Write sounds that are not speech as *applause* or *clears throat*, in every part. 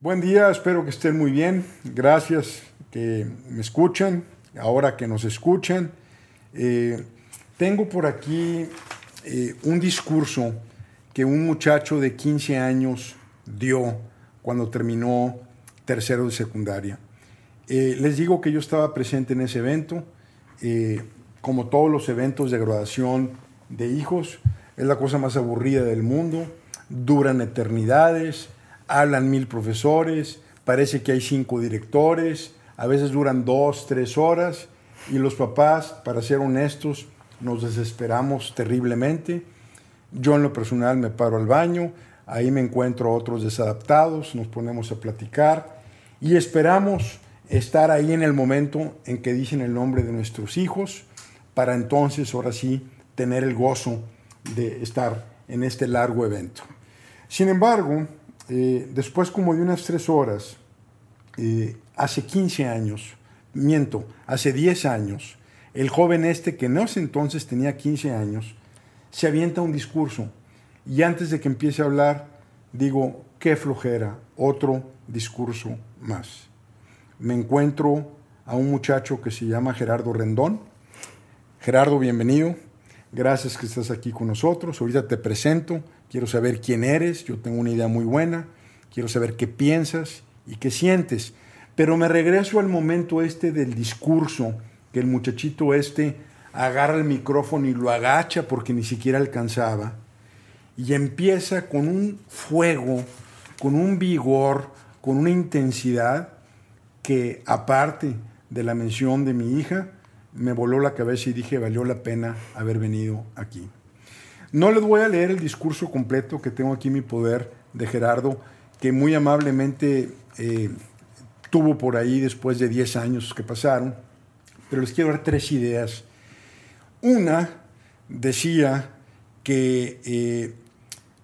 Buen día, espero que estén muy bien. Gracias que me escuchan, ahora que nos escuchan. Eh, tengo por aquí eh, un discurso que un muchacho de 15 años dio cuando terminó tercero de secundaria. Eh, les digo que yo estaba presente en ese evento, como todos los eventos de graduación de hijos, es la cosa más aburrida del mundo, duran eternidades hablan mil profesores, parece que hay cinco directores, a veces duran dos, tres horas y los papás, para ser honestos, nos desesperamos terriblemente. Yo en lo personal me paro al baño, ahí me encuentro otros desadaptados, nos ponemos a platicar y esperamos estar ahí en el momento en que dicen el nombre de nuestros hijos, para entonces, ahora sí, tener el gozo de estar en este largo evento. Sin embargo, eh, después como de unas tres horas, eh, hace 15 años, miento, hace 10 años, el joven este, que no sé entonces tenía 15 años, se avienta un discurso y antes de que empiece a hablar, digo, qué flojera, otro discurso más. Me encuentro a un muchacho que se llama Gerardo Rendón. Gerardo, bienvenido. Gracias que estás aquí con nosotros. Ahorita te presento quiero saber quién eres, yo tengo una idea muy buena, quiero saber qué piensas y qué sientes. Pero me regreso al momento este del discurso, que el muchachito este agarra el micrófono y lo agacha porque ni siquiera alcanzaba, y empieza con un fuego, con un vigor, con una intensidad que aparte de la mención de mi hija, me voló la cabeza y dije, valió la pena haber venido aquí. No les voy a leer el discurso completo que tengo aquí en mi poder de Gerardo, que muy amablemente eh, tuvo por ahí después de 10 años que pasaron, pero les quiero dar tres ideas. Una decía que eh,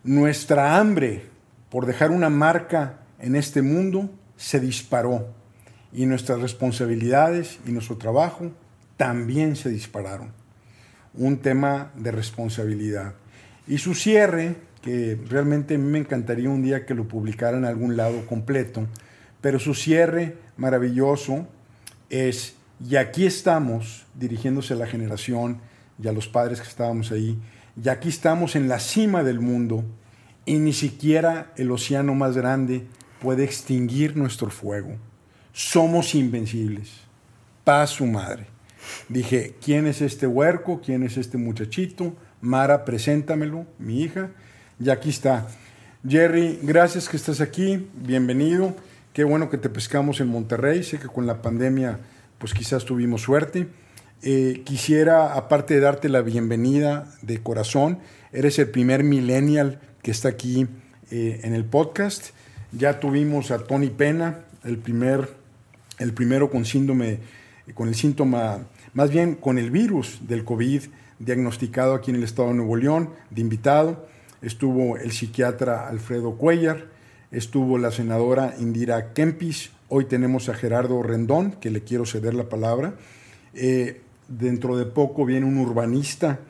nuestra hambre por dejar una marca en este mundo se disparó y nuestras responsabilidades y nuestro trabajo también se dispararon un tema de responsabilidad. Y su cierre, que realmente a mí me encantaría un día que lo publicara en algún lado completo, pero su cierre maravilloso es, y aquí estamos, dirigiéndose a la generación y a los padres que estábamos ahí, y aquí estamos en la cima del mundo y ni siquiera el océano más grande puede extinguir nuestro fuego. Somos invencibles. Paz su madre. Dije, ¿quién es este huerco? ¿Quién es este muchachito? Mara, preséntamelo, mi hija. Y aquí está. Jerry, gracias que estás aquí. Bienvenido. Qué bueno que te pescamos en Monterrey. Sé que con la pandemia, pues quizás tuvimos suerte. Eh, quisiera, aparte de darte la bienvenida de corazón, eres el primer millennial que está aquí eh, en el podcast. Ya tuvimos a Tony Pena, el, primer, el primero con síndrome, con el síntoma más bien con el virus del COVID diagnosticado aquí en el estado de Nuevo León, de invitado. Estuvo el psiquiatra Alfredo Cuellar, estuvo la senadora Indira Kempis, hoy tenemos a Gerardo Rendón, que le quiero ceder la palabra. Eh, dentro de poco viene un urbanista,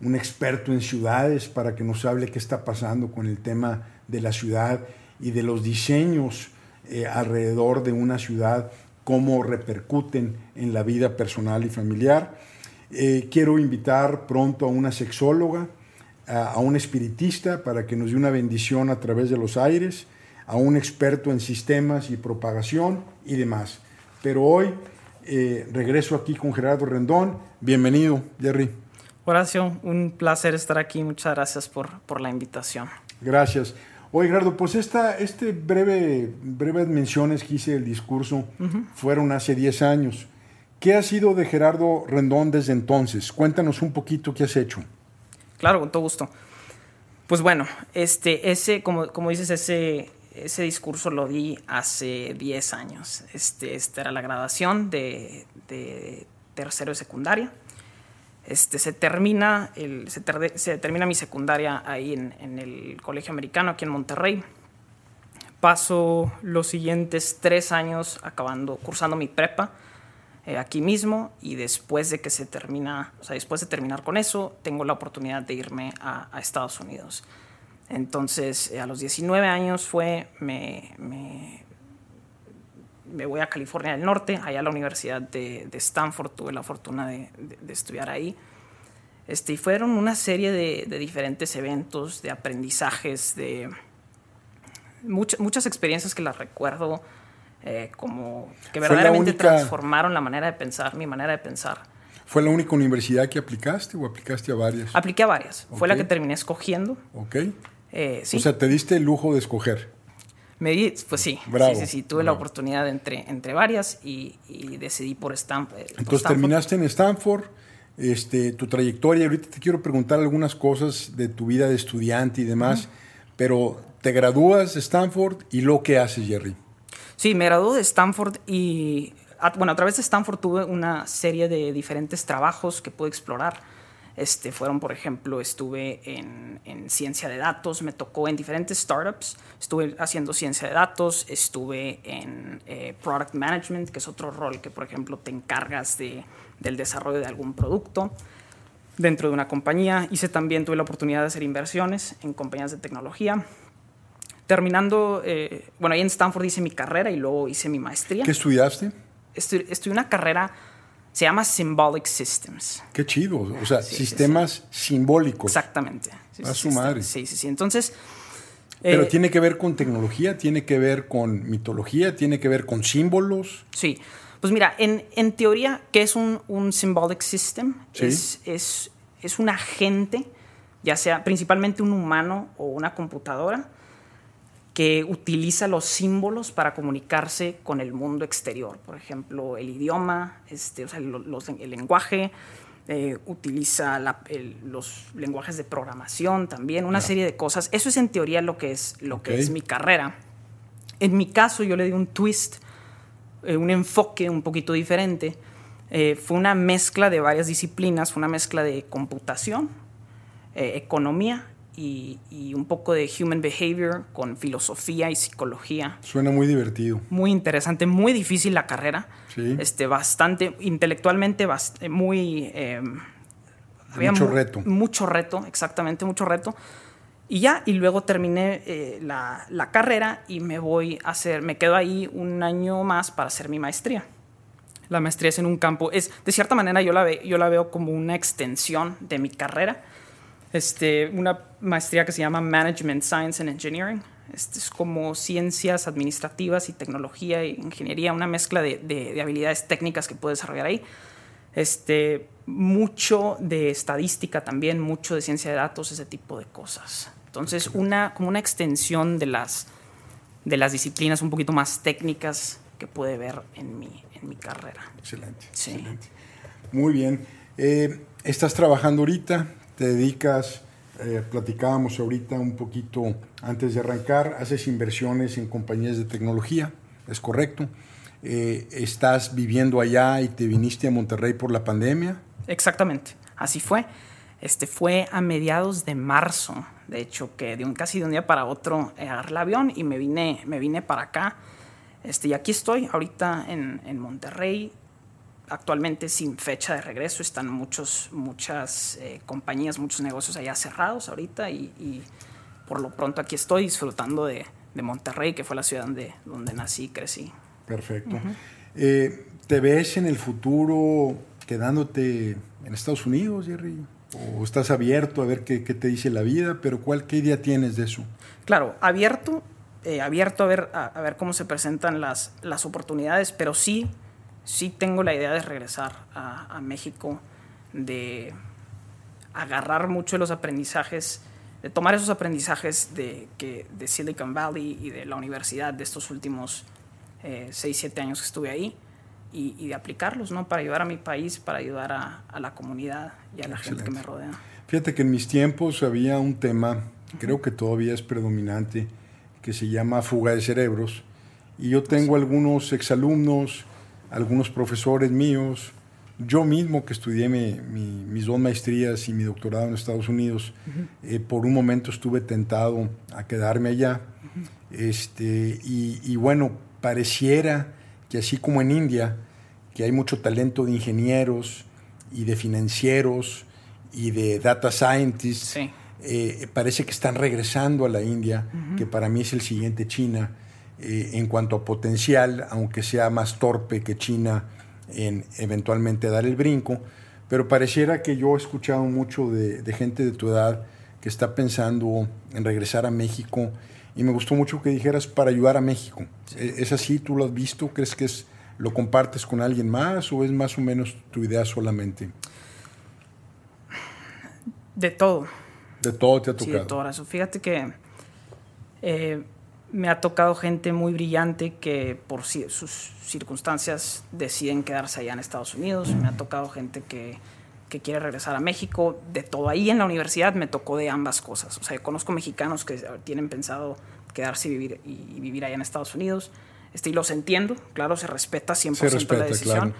un experto en ciudades, para que nos hable qué está pasando con el tema de la ciudad y de los diseños eh, alrededor de una ciudad cómo repercuten en la vida personal y familiar. Eh, quiero invitar pronto a una sexóloga, a, un espiritista para que nos dé una bendición a través de los aires, a un experto en sistemas y propagación y demás. Pero hoy eh, regreso aquí con Gerardo Rendón. Bienvenido, Jerry. Horacio, un placer estar aquí. Muchas gracias por, por la invitación. Gracias. Oye, Gerardo, pues esta este breve, breves menciones que hice del discurso fueron hace 10 años. ¿Qué ha sido de Gerardo Rendón desde entonces? Cuéntanos un poquito qué has hecho. Claro, con todo gusto. Pues bueno, este, ese, como, como dices, ese, ese discurso lo di hace 10 años. Este, esta era la graduación de, de tercero de secundaria. Este, se, termina el, se, termina mi secundaria ahí en, el Colegio Americano, aquí en Monterrey. Paso los siguientes tres años acabando, cursando mi prepa eh, aquí mismo y después de que se termina, o sea, después de terminar con eso, tengo la oportunidad de irme a, Estados Unidos. Entonces, eh, a los 19 años fue, me, me voy a California del Norte, allá a la Universidad de, Stanford, tuve la fortuna de, estudiar ahí. Este, y fueron una serie de, diferentes eventos, de aprendizajes, de muchas experiencias que las recuerdo eh, como que verdaderamente transformaron la manera de pensar, mi manera de pensar. ¿Fue la única universidad que aplicaste o aplicaste a varias? Apliqué a varias. Fue la que terminé escogiendo. Ok. Eh, O sea, te diste el lujo de escoger. Me pues sí, sí, sí, sí, tuve la oportunidad entre, entre varias y, decidí por Stanford. Entonces terminaste en Stanford, este, tu trayectoria, ahorita te quiero preguntar algunas cosas de tu vida de estudiante y demás, pero te gradúas de Stanford y lo que haces, Jerry. Sí, me gradué de Stanford y, bueno, a través de Stanford tuve una serie de diferentes trabajos que pude explorar. Este, fueron, por ejemplo, estuve en, en, ciencia de datos, me tocó en diferentes startups, estuve haciendo ciencia de datos, estuve en eh, product management, que es otro rol que, por ejemplo, te encargas de, del desarrollo de algún producto dentro de una compañía. Hice también, tuve la oportunidad de hacer inversiones en compañías de tecnología. Terminando, eh, bueno, ahí en Stanford hice mi carrera y luego hice mi maestría. ¿Qué estudiaste? Estudié, una carrera, se llama Symbolic Systems. Qué chido, o sea, sistemas simbólicos. Exactamente. A su madre. Sí, sí, sí. Entonces... Pero eh, tiene que ver con tecnología, tiene que ver con mitología, tiene que ver con símbolos. Sí. Pues mira, en, en teoría, ¿qué es un, un symbolic system? Es, es, es un agente, ya sea principalmente un humano o una computadora, que utiliza los símbolos para comunicarse con el mundo exterior. Por ejemplo, el idioma, este, o sea, el lenguaje, eh, utiliza los lenguajes de programación también, una serie de cosas. Eso es en teoría lo que es, lo que es mi carrera. En mi caso, yo le di un twist, eh, un enfoque un poquito diferente. Eh, fue una mezcla de varias disciplinas, fue una mezcla de computación, economía y, un poco de human behavior con filosofía y psicología. Suena muy divertido. Muy interesante, muy difícil la carrera. Sí. Este, bastante, intelectualmente, muy... Eh, mucho reto. Mucho reto, exactamente, mucho reto. Y ya, y luego terminé eh, la, la, carrera y me voy a hacer, me quedo ahí un año más para hacer mi maestría. La maestría es en un campo, es, de cierta manera yo la, ve, yo la veo como una extensión de mi carrera este, una maestría que se llama Management Science and Engineering. Este es como ciencias administrativas y tecnología e ingeniería, una mezcla de, de, habilidades técnicas que puede desarrollar ahí. Este, mucho de estadística también, mucho de ciencia de datos, ese tipo de cosas. Entonces, una, como una extensión de las, de las disciplinas un poquito más técnicas que puede ver en mi, en mi carrera. Excelente, excelente. Muy bien. Eh, ¿Estás trabajando ahorita? Te dedicas, eh, platicábamos ahorita un poquito antes de arrancar, haces inversiones en compañías de tecnología, es correcto. Eh, ¿Estás viviendo allá y te viniste a Monterrey por la pandemia? Exactamente, así fue. Este fue a mediados de marzo, de hecho, que de un, casi de un día para otro agarré el avión y me vine, me vine para acá. Este, y aquí estoy, ahorita en, en Monterrey, actualmente sin fecha de regreso. Están muchos, muchas eh, compañías, muchos negocios allá cerrados ahorita y, por lo pronto aquí estoy disfrutando de, Monterrey, que fue la ciudad donde, donde nací y crecí. Perfecto. Eh, ¿Te ves en el futuro quedándote en Estados Unidos, Jerry? ¿O estás abierto a ver qué, te dice la vida? Pero ¿cuál, ¿qué idea tienes de eso? Claro, abierto, eh, abierto a ver, a, ver cómo se presentan las, las oportunidades, pero sí sí tengo la idea de regresar a, México, de agarrar mucho de los aprendizajes, de tomar esos aprendizajes de, que, de Silicon Valley y de la universidad de estos últimos 6, eh, 7 años que estuve ahí y, de aplicarlos, ¿no? Para ayudar a mi país, para ayudar a, la comunidad y a la gente que me rodea. Fíjate que en mis tiempos había un tema, creo que todavía es predominante, que se llama fuga de cerebros. Y yo tengo algunos exalumnos algunos profesores míos, yo mismo que estudié mis dos maestrías y mi doctorado en Estados Unidos, eh, por un momento estuve tentado a quedarme allá. este, y, bueno, pareciera que así como en India, que hay mucho talento de ingenieros y de financieros y de data scientists, eh, parece que están regresando a la India, que para mí es el siguiente China eh, en cuanto a potencial, aunque sea más torpe que China en eventualmente dar el brinco, pero pareciera que yo he escuchado mucho de, gente de tu edad que está pensando en regresar a México y me gustó mucho que dijeras para ayudar a México. ¿Es así? ¿Tú lo has visto? ¿Crees que es, lo compartes con alguien más o es más o menos tu idea solamente? De todo. De todo te ha tocado. Sí, de todo eso. Fíjate que eh, me ha tocado gente muy brillante que por sus circunstancias deciden quedarse allá en Estados Unidos. Me ha tocado gente que, que, quiere regresar a México. De todo ahí en la universidad me tocó de ambas cosas. O sea, conozco mexicanos que tienen pensado quedarse y vivir, y vivir allá en Estados Unidos. Este, y los entiendo, claro, se respeta 100% la decisión.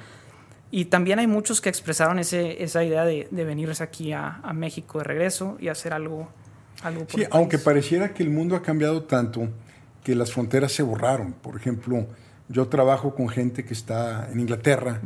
Y también hay muchos que expresaron ese, esa idea de, de venirse aquí a, a, México de regreso y hacer algo, algo por Sí, aunque pareciera que el mundo ha cambiado tanto que las fronteras se borraron. Por ejemplo, yo trabajo con gente que está en Inglaterra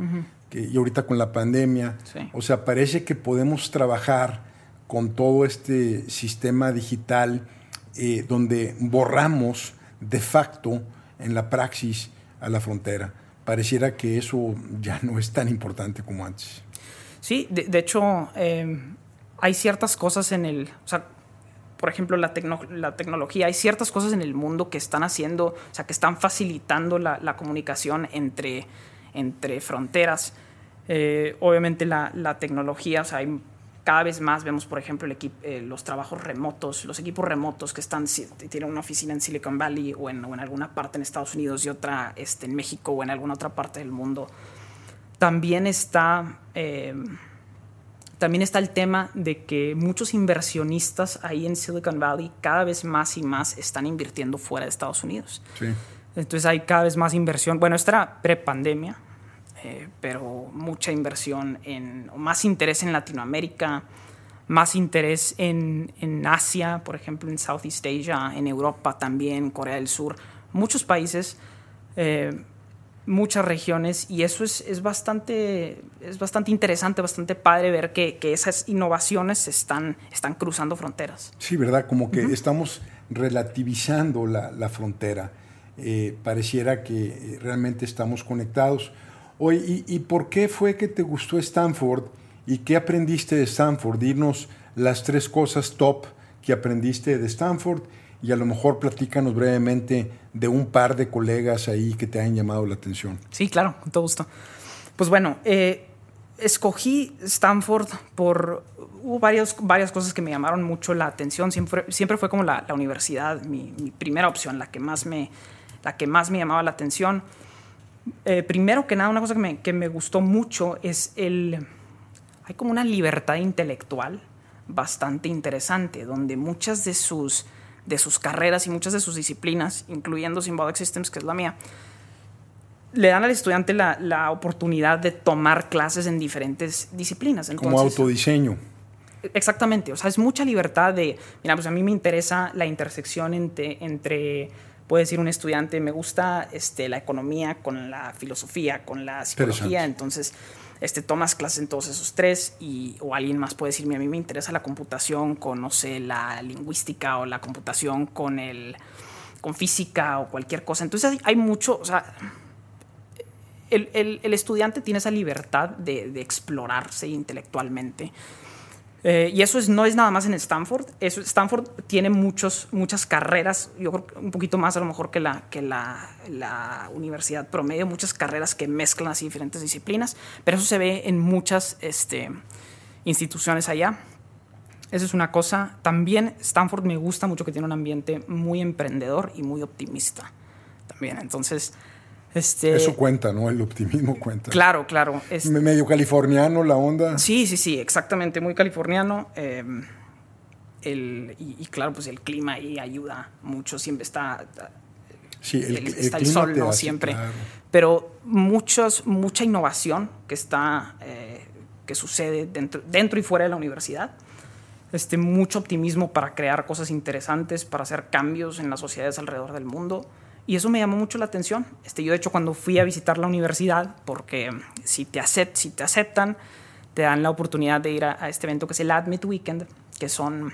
que, y ahorita con la pandemia. O sea, parece que podemos trabajar con todo este sistema digital eh, donde borramos de facto en la praxis a la frontera pareciera que eso ya no es tan importante como antes. Sí, de, hecho, eh, hay ciertas cosas en el, o sea, por ejemplo, la, la, tecnología, hay ciertas cosas en el mundo que están haciendo, o sea, que están facilitando la, la comunicación entre, entre fronteras. Eh, obviamente la, la, tecnología, o sea, hay cada vez más vemos, por ejemplo, el eh, los trabajos remotos, los equipos remotos que están, tienen una oficina en Silicon Valley o en, en, alguna parte en Estados Unidos y otra este, en México o en alguna otra parte del mundo. También está, eh, también está el tema de que muchos inversionistas ahí en Silicon Valley cada vez más y más están invirtiendo fuera de Estados Unidos. Sí. Entonces hay cada vez más inversión. Bueno, esta era pre-pandemia, eh, pero mucha inversión en, más interés en Latinoamérica, más interés en, en, Asia, por ejemplo, en Southeast Asia, en Europa también, Corea del Sur, muchos países, eh, muchas regiones, y eso es, es, bastante, es bastante interesante, bastante padre ver que, que esas innovaciones están, están cruzando fronteras. Sí, ¿verdad? Como que estamos relativizando la, la frontera. Eh, pareciera que realmente estamos conectados. Oye, ¿y, por qué fue que te gustó Stanford y qué aprendiste de Stanford? Dirnos las tres cosas top que aprendiste de Stanford y a lo mejor platícanos brevemente de un par de colegas ahí que te han llamado la atención. Sí, claro, con todo gusto. Pues bueno, eh, escogí Stanford por hubo varias cosas que me llamaron mucho la atención. Siempre, siempre fue como la, universidad, mi, mi, primera opción, la que, más me, la que más me llamaba la atención. Eh, primero que nada, una cosa que me, que me, gustó mucho es el... Hay como una libertad intelectual bastante interesante, donde muchas de sus, de sus carreras y muchas de sus disciplinas, incluyendo Symbolic Systems, que es la mía, le dan al estudiante la, la oportunidad de tomar clases en diferentes disciplinas. como autodiseño. Exactamente, o sea, es mucha libertad de, mira, pues a mí me interesa la intersección entre, entre puede decir un estudiante, me gusta este, la economía con la filosofía, con la psicología, entonces este, tomas clases en todos esos tres y, o alguien más puede decirme, a mí me interesa la computación con, no sé, la lingüística o la computación con, el, con física o cualquier cosa. Entonces hay mucho, o sea, el, el, estudiante tiene esa libertad de, de explorarse intelectualmente eh, y eso es, no es nada más en Stanford. Eso, Stanford tiene muchos, muchas carreras, yo creo un poquito más a lo mejor que, la, que la, la, universidad promedio, muchas carreras que mezclan así diferentes disciplinas, pero eso se ve en muchas este, instituciones allá. Eso es una cosa. También Stanford me gusta mucho que tiene un ambiente muy emprendedor y muy optimista. También, entonces este, Eso cuenta, ¿no? El optimismo cuenta. Claro, claro. Es, Medio californiano la onda. Sí, sí, sí, exactamente, muy californiano. Em, el, y, claro, pues el clima ahí ayuda mucho, siempre está... Sí, el, está el, sol, ¿no? Siempre. Pero muchos, mucha innovación que está, eh, que sucede dentro, dentro y fuera de la universidad. Este, mucho optimismo para crear cosas interesantes, para hacer cambios en las sociedades alrededor del mundo. Y eso me llamó mucho la atención. Este, yo, de hecho, cuando fui a visitar la universidad, porque si te, acept, si te aceptan, te dan la oportunidad de ir a, este evento que es el Admit Weekend, que son,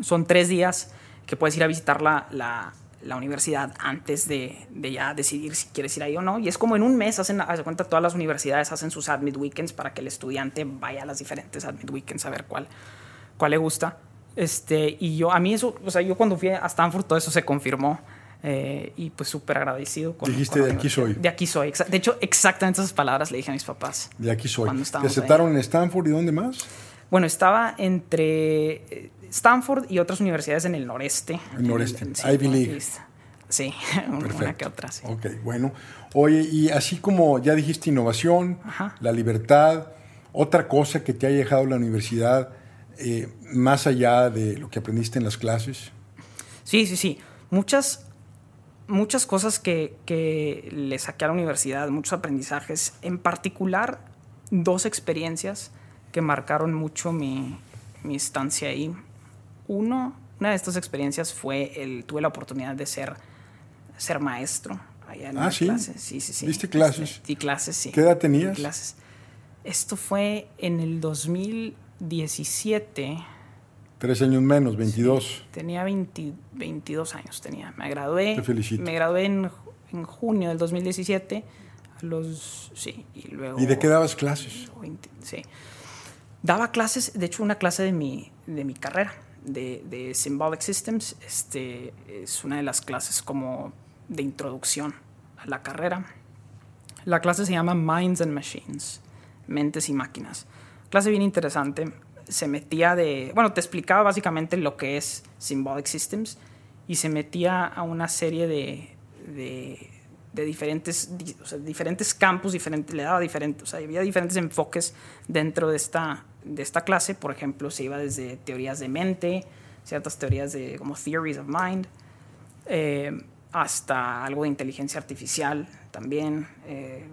son tres días que puedes ir a visitar la, la, la universidad antes de, de, ya decidir si quieres ir ahí o no. Y es como en un mes, hacen, haz de cuenta, todas las universidades hacen sus admit weekends para que el estudiante vaya a las diferentes admit weekends a ver cuál, cuál le gusta. Este, y yo, a mí eso, o sea, yo cuando fui a Stanford todo eso se confirmó. Eh, y pues súper agradecido. Con, Dijiste, de aquí soy. De aquí soy. De hecho, exactamente esas palabras le dije a mis papás. De aquí soy. ¿Te aceptaron en Stanford y dónde más? Bueno, estaba entre eh, Stanford y otras universidades en el noreste. El noreste, Ivy League. Sí, *laughs* una que otra. Sí. Ok, bueno. Oye, y así como ya dijiste innovación, la libertad, otra cosa que te ha dejado la universidad, eh, más allá de lo que aprendiste en las clases. Sí, sí, sí. Muchas muchas cosas que, que, le saqué a la universidad, muchos aprendizajes, en particular dos experiencias que marcaron mucho mi, mi estancia ahí. Uno, una de estas experiencias fue el, tuve la oportunidad de ser, ser maestro allá en ah, ¿sí? Sí, sí, sí. ¿Viste clases? Sí, clases, sí. ¿Qué edad tenías? Clases. Esto fue en el 2017 Tres años menos, 22. tenía 20, 22 años, tenía. Me gradué. Te felicito. Me gradué en, en, junio del 2017. A los. Sí, y luego. ¿Y de qué dabas clases? 20, sí. Daba clases, de hecho, una clase de mi, de mi carrera, de, de Symbolic Systems. Este, es una de las clases como de introducción a la carrera. La clase se llama Minds and Machines, Mentes y Máquinas. Clase bien interesante se metía de, bueno, te explicaba básicamente lo que es Symbolic Systems y se metía a una serie de, de, diferentes, diferentes campos, diferentes, le daba diferentes, o sea, había diferentes enfoques dentro de esta, de esta clase. Por ejemplo, se iba desde teorías de mente, ciertas teorías de como theories of mind, eh, hasta algo de inteligencia artificial también. Eh,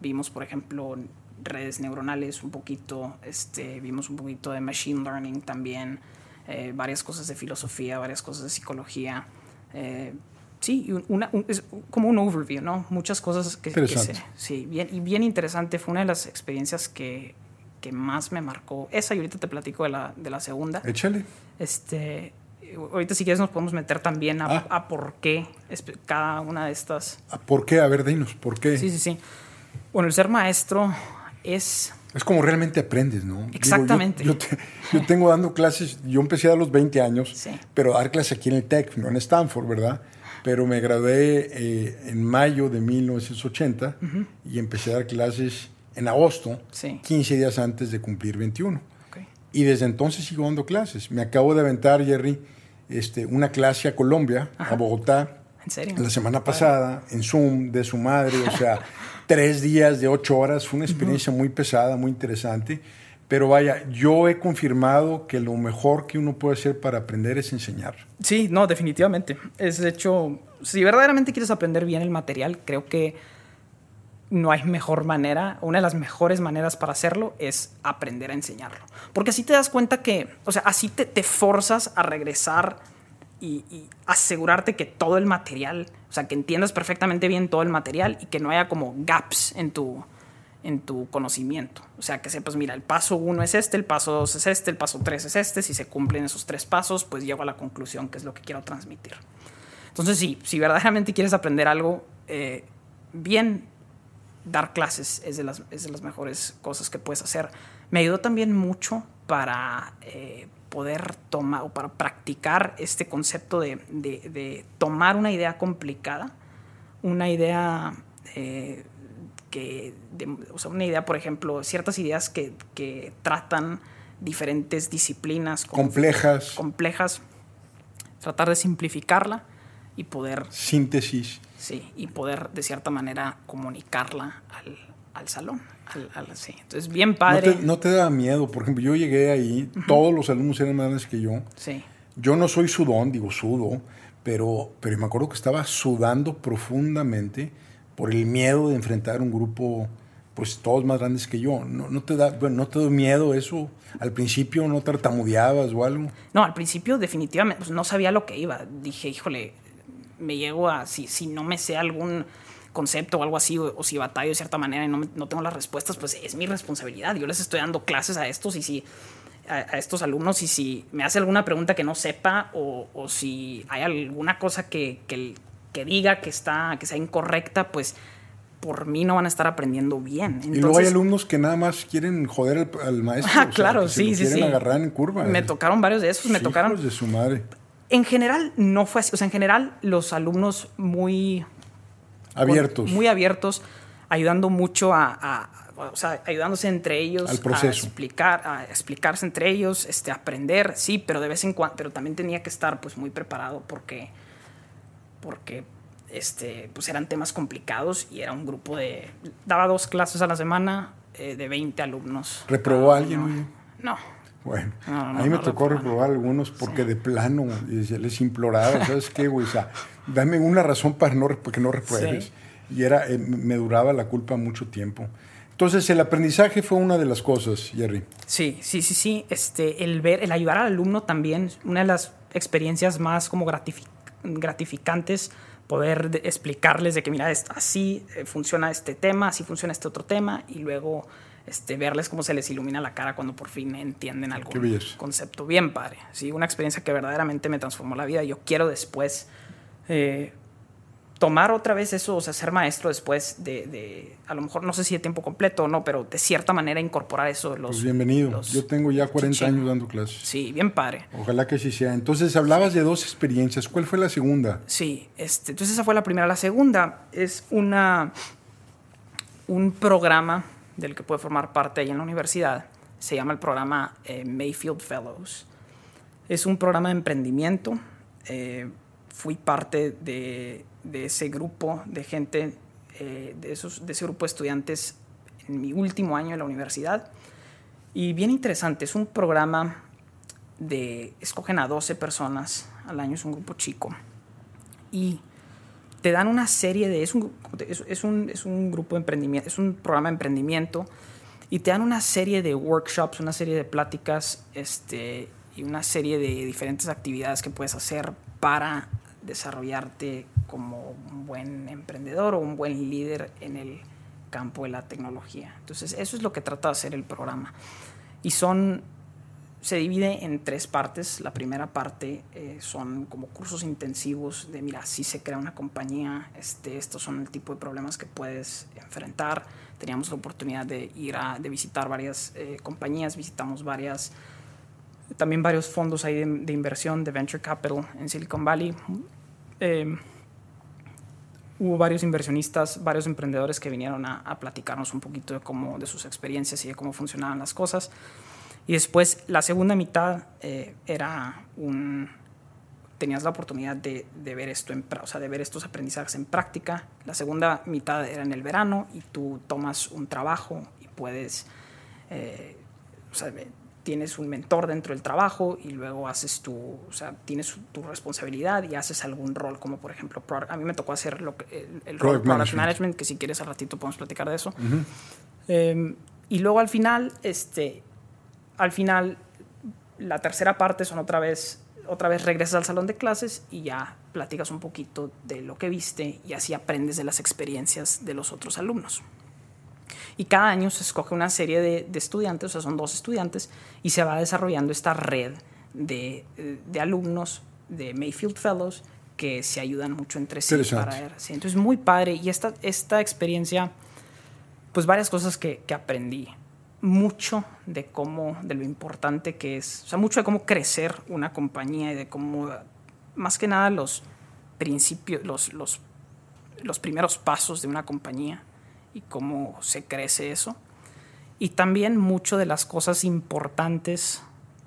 vimos, por ejemplo, redes neuronales un poquito, este, vimos un poquito de machine learning también, eh, varias cosas de filosofía, varias cosas de psicología. Eh, sí, una, es como un overview, ¿no? Muchas cosas que, que se, sí, bien, y bien interesante. Fue una de las experiencias que, que más me marcó. Esa, y ahorita te platico de la, de la segunda. Échale. Este, ahorita si quieres nos podemos meter también a, ah. a por qué cada una de estas. ¿A por qué? A ver, dinos, ¿por qué? Sí, sí, sí. Bueno, el ser maestro es... Es como realmente aprendes, ¿no? Exactamente. yo, tengo dando clases, yo empecé a los 20 años, pero a dar clases aquí en el TEC, no en Stanford, ¿verdad? Pero me gradué eh, en mayo de 1980 y empecé a dar clases en agosto, 15 días antes de cumplir 21. Y desde entonces sigo dando clases. Me acabo de aventar, Jerry, este, una clase a Colombia, a Bogotá. ¿En serio? La semana pasada, en Zoom, de su madre, o sea, *laughs* tres días de ocho horas. Fue una experiencia muy pesada, muy interesante. Pero vaya, yo he confirmado que lo mejor que uno puede hacer para aprender es enseñar. Sí, no, definitivamente. Es de hecho, si verdaderamente quieres aprender bien el material, creo que no hay mejor manera, una de las mejores maneras para hacerlo es aprender a enseñarlo. Porque así te das cuenta que, o sea, así te, te forzas a regresar y, asegurarte que todo el material, o sea, que entiendas perfectamente bien todo el material y que no haya como gaps en tu, en tu conocimiento. O sea, que sepas, mira, el paso uno es este, el paso dos es este, el paso tres es este. Si se cumplen esos tres pasos, pues llego a la conclusión que es lo que quiero transmitir. Entonces, sí, si verdaderamente quieres aprender algo eh, bien, dar clases es de, las, es de las mejores cosas que puedes hacer. Me ayudó también mucho para... Eh, poder tomar o para practicar este concepto de, de, tomar una idea complicada, una idea eh, que, o sea, una idea, por ejemplo, ciertas ideas que, que tratan diferentes disciplinas complejas. complejas, tratar de simplificarla y poder... Síntesis. Sí, y poder de cierta manera comunicarla al, al salón. Entonces, bien padre. ¿No te, da miedo? Por ejemplo, yo llegué ahí, todos los alumnos eran más grandes que yo. Sí. Yo no soy sudón, digo sudo, pero, pero me acuerdo que estaba sudando profundamente por el miedo de enfrentar un grupo, pues todos más grandes que yo. ¿No, no te da bueno, no te da miedo eso? ¿Al principio no tartamudeabas o algo? No, al principio definitivamente pues, no sabía lo que iba. Dije, híjole, me llego a, si, si no me sé algún concepto o algo así, o, si batallo de cierta manera y no, no, tengo las respuestas, pues es mi responsabilidad. Yo les estoy dando clases a estos y si a, estos alumnos y si me hace alguna pregunta que no sepa o, o si hay alguna cosa que, que, que, diga que, está, que sea incorrecta, pues por mí no van a estar aprendiendo bien. y luego hay alumnos que nada más quieren joder al, maestro. Ah, claro, sí, sí, quieren agarrar en curva. Me tocaron varios de esos, me tocaron. de su madre. En general no fue así, o sea, en general los alumnos muy abiertos. Muy abiertos, ayudando mucho a, o sea, ayudándose entre ellos Al proceso. a explicar, a explicarse entre ellos, este, aprender, sí, pero de vez en cuando, pero también tenía que estar pues muy preparado porque, porque este, pues eran temas complicados y era un grupo de... Daba dos clases a la semana eh, de 20 alumnos. ¿Reprobó a alguien? No. Bueno, a mí me tocó reprobar algunos porque de plano les imploraba, ¿sabes qué, güey? O sea, dame una razón para no, que no repruebes. Y era, eh, me duraba la culpa mucho tiempo. Entonces, el aprendizaje fue una de las cosas, Jerry. Sí, sí, sí, sí. Este, el ver, el ayudar al alumno también, una de las experiencias más como gratificantes poder explicarles de que, mira, así eh, funciona este tema, así funciona este otro tema, y luego este, verles cómo se les ilumina la cara cuando por fin entienden algún concepto. Bien padre. Sí, una experiencia que verdaderamente me transformó la vida. Yo quiero después eh, tomar otra vez eso, o sea, ser maestro después de, a lo mejor no sé si de tiempo completo o no, pero de cierta manera incorporar eso. Los, pues bienvenido. Yo tengo ya 40 años dando clases. Sí, bien padre. Ojalá que sí sea. Entonces hablabas de dos experiencias. ¿Cuál fue la segunda? Sí, este, entonces esa fue la primera. La segunda es una, un programa del que puede formar parte ahí en la universidad. Se llama el programa eh, Mayfield Fellows. Es un programa de emprendimiento. Eh, fui parte de de ese grupo de gente, eh, de, esos, de ese grupo de estudiantes en mi último año en la universidad. Y bien interesante, es un programa de, escogen a 12 personas al año, es un grupo chico. Y te dan una serie de, es un, es, un, es un grupo de emprendimiento, es un programa de emprendimiento, y te dan una serie de workshops, una serie de pláticas, este, y una serie de diferentes actividades que puedes hacer para desarrollarte como un buen emprendedor o un buen líder en el campo de la tecnología. Entonces, eso es lo que trata de hacer el programa. Y son, se divide en tres partes. La primera parte eh, son como cursos intensivos de, mira, si se crea una compañía, este, estos son el tipo de problemas que puedes enfrentar. Teníamos la oportunidad de ir a de visitar varias eh, compañías, visitamos varias también varios fondos ahí de, inversión de venture capital en Silicon Valley. Eh, hubo varios inversionistas, varios emprendedores que vinieron a, platicarnos un poquito de, cómo, de sus experiencias y de cómo funcionaban las cosas. Y después la segunda mitad eh, era un... Tenías la oportunidad de, de, ver esto en, o sea, de ver estos aprendizajes en práctica. La segunda mitad era en el verano y tú tomas un trabajo y puedes eh, o sea, tienes un mentor dentro del trabajo y luego haces tu, o sea, tienes tu responsabilidad y haces algún rol, como por ejemplo, a mí me tocó hacer lo que, el, rol de Product management. que si quieres al ratito podemos platicar de eso. Em, y luego al final, este, al final, la tercera parte son otra vez, otra vez regresas al salón de clases y ya platicas un poquito de lo que viste y así aprendes de las experiencias de los otros alumnos y cada año se escoge una serie de, estudiantes, o sea, son dos estudiantes, y se va desarrollando esta red de, alumnos de Mayfield Fellows que se ayudan mucho entre sí para ver. Sí, entonces, muy padre. Y esta, esta experiencia, pues varias cosas que, aprendí. Mucho de cómo, de lo importante que es, o sea, mucho de cómo crecer una compañía y de cómo, más que nada, los principios, los, los, los primeros pasos de una compañía y cómo se crece eso. Y también mucho de las cosas importantes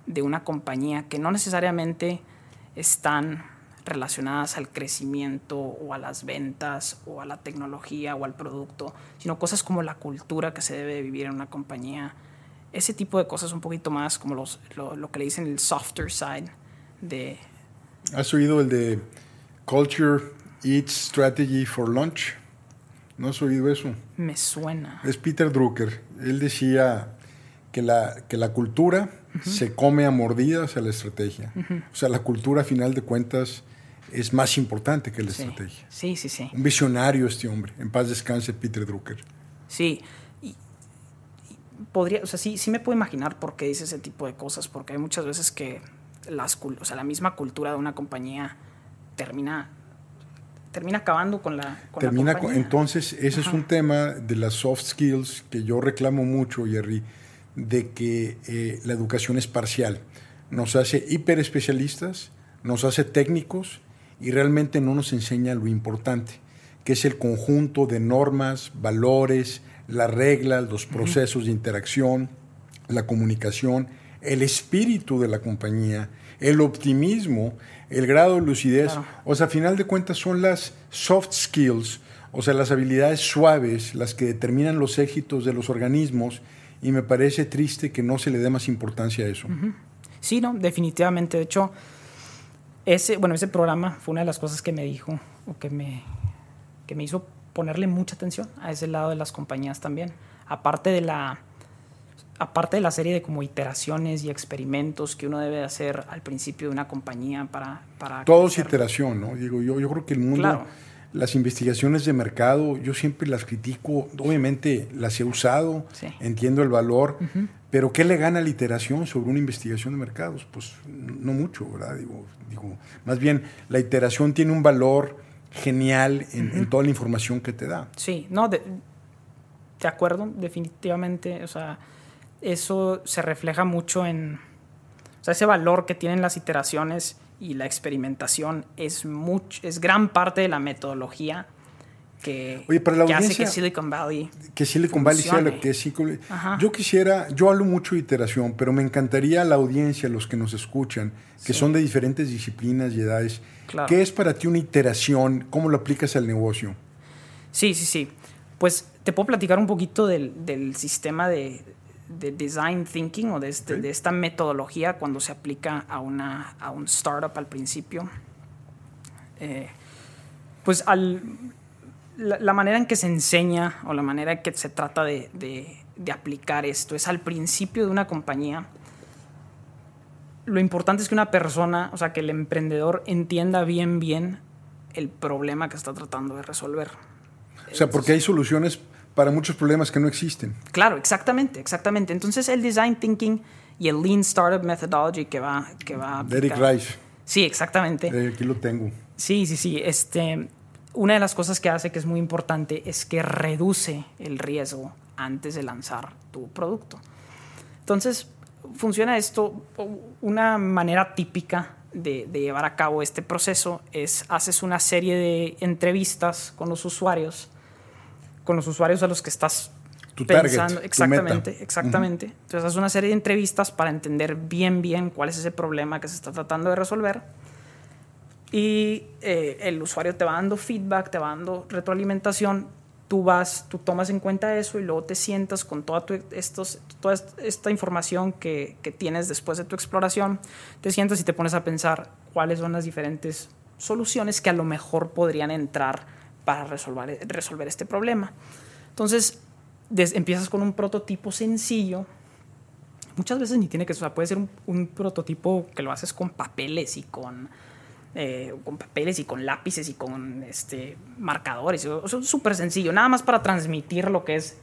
de una compañía que no necesariamente están relacionadas al crecimiento o a las ventas o a la tecnología o al producto, sino cosas como la cultura que se debe vivir en una compañía. Ese tipo de cosas un poquito más como los, lo, lo que le dicen el softer side de... ¿Has oído el de Culture Eats Strategy for Lunch? ¿No has oído eso? Me suena. Es Peter Drucker. Él decía que la, que la cultura se come a mordidas a la estrategia. O sea, la cultura, a final de cuentas, es más importante que la estrategia. Sí, sí, sí. Un visionario este hombre. En paz descanse Peter Drucker. Sí. podría, o sea, sí, sí me puedo imaginar por qué dice ese tipo de cosas, porque hay muchas veces que las, o sea, la misma cultura de una compañía termina termina acabando con la, con termina entonces ese es un tema de las soft skills que yo reclamo mucho Jerry de que eh, la educación es parcial nos hace hiper especialistas nos hace técnicos y realmente no nos enseña lo importante que es el conjunto de normas valores las reglas los procesos de interacción la comunicación el espíritu de la compañía el optimismo el grado de lucidez. O sea, a final de cuentas son las soft skills, o sea, las habilidades suaves, las que determinan los éxitos de los organismos y me parece triste que no se le dé más importancia a eso. Sí, no, definitivamente. De hecho, ese, bueno, ese programa fue una de las cosas que me dijo o que me, que me hizo ponerle mucha atención a ese lado de las compañías también. Aparte de la aparte de la serie de como iteraciones y experimentos que uno debe hacer al principio de una compañía para... para Todo es iteración, ¿no? Digo, yo, yo creo que el mundo, las investigaciones de mercado, yo siempre las critico, obviamente las he usado, entiendo el valor, pero ¿qué le gana la iteración sobre una investigación de mercados? Pues no mucho, ¿verdad? Digo, digo más bien la iteración tiene un valor genial en, en toda la información que te da. Sí, no, de, de acuerdo, definitivamente, o sea eso se refleja mucho en, o sea, ese valor que tienen las iteraciones y la experimentación es, mucho, es gran parte de la metodología que, hace que Silicon Valley que Silicon Valley sea lo que es Yo quisiera, yo hablo mucho de iteración, pero me encantaría la audiencia, los que nos escuchan, que son de diferentes disciplinas y edades, ¿qué es para ti una iteración? ¿Cómo lo aplicas al negocio? Sí, sí, sí. Pues te puedo platicar un poquito del sistema de, de design thinking o de, este, de, esta metodología cuando se aplica a, una, a un startup al principio. Eh, pues al, la, manera en que se enseña o la manera en que se trata de, de, aplicar esto es al principio de una compañía. Lo importante es que una persona, o sea, que el emprendedor entienda bien, bien el problema que está tratando de resolver. O sea, porque hay soluciones para muchos problemas que no existen. Claro, exactamente, exactamente. Entonces el design thinking y el lean startup methodology que va que va Eric Rice. Sí, exactamente. Eh, aquí lo tengo. Sí, sí, sí. Este, una de las cosas que hace que es muy importante es que reduce el riesgo antes de lanzar tu producto. Entonces, funciona esto, una manera típica de, de, llevar a cabo este proceso es haces una serie de entrevistas con los usuarios con los usuarios a los que estás pensando. exactamente, exactamente. Entonces haces una serie de entrevistas para entender bien, bien cuál es ese problema que se está tratando de resolver. Y eh, el usuario te va dando feedback, te va dando retroalimentación. Tú vas, tú tomas en cuenta eso y luego te sientas con toda, tu, estos, toda esta información que, que tienes después de tu exploración. Te sientas y te pones a pensar cuáles son las diferentes soluciones que a lo mejor podrían entrar para resolver, resolver este problema. Entonces, empiezas con un prototipo sencillo. Muchas veces ni tiene que, o puede ser un, prototipo que lo haces con papeles y con, eh, con papeles y con lápices y con este, marcadores. O sea, súper sencillo, nada más para transmitir lo que es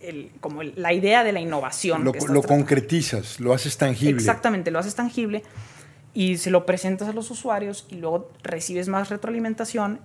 el, como la idea de la innovación. Lo, lo concretizas, lo haces tangible. Exactamente, lo haces tangible y se lo presentas a los usuarios y luego recibes más retroalimentación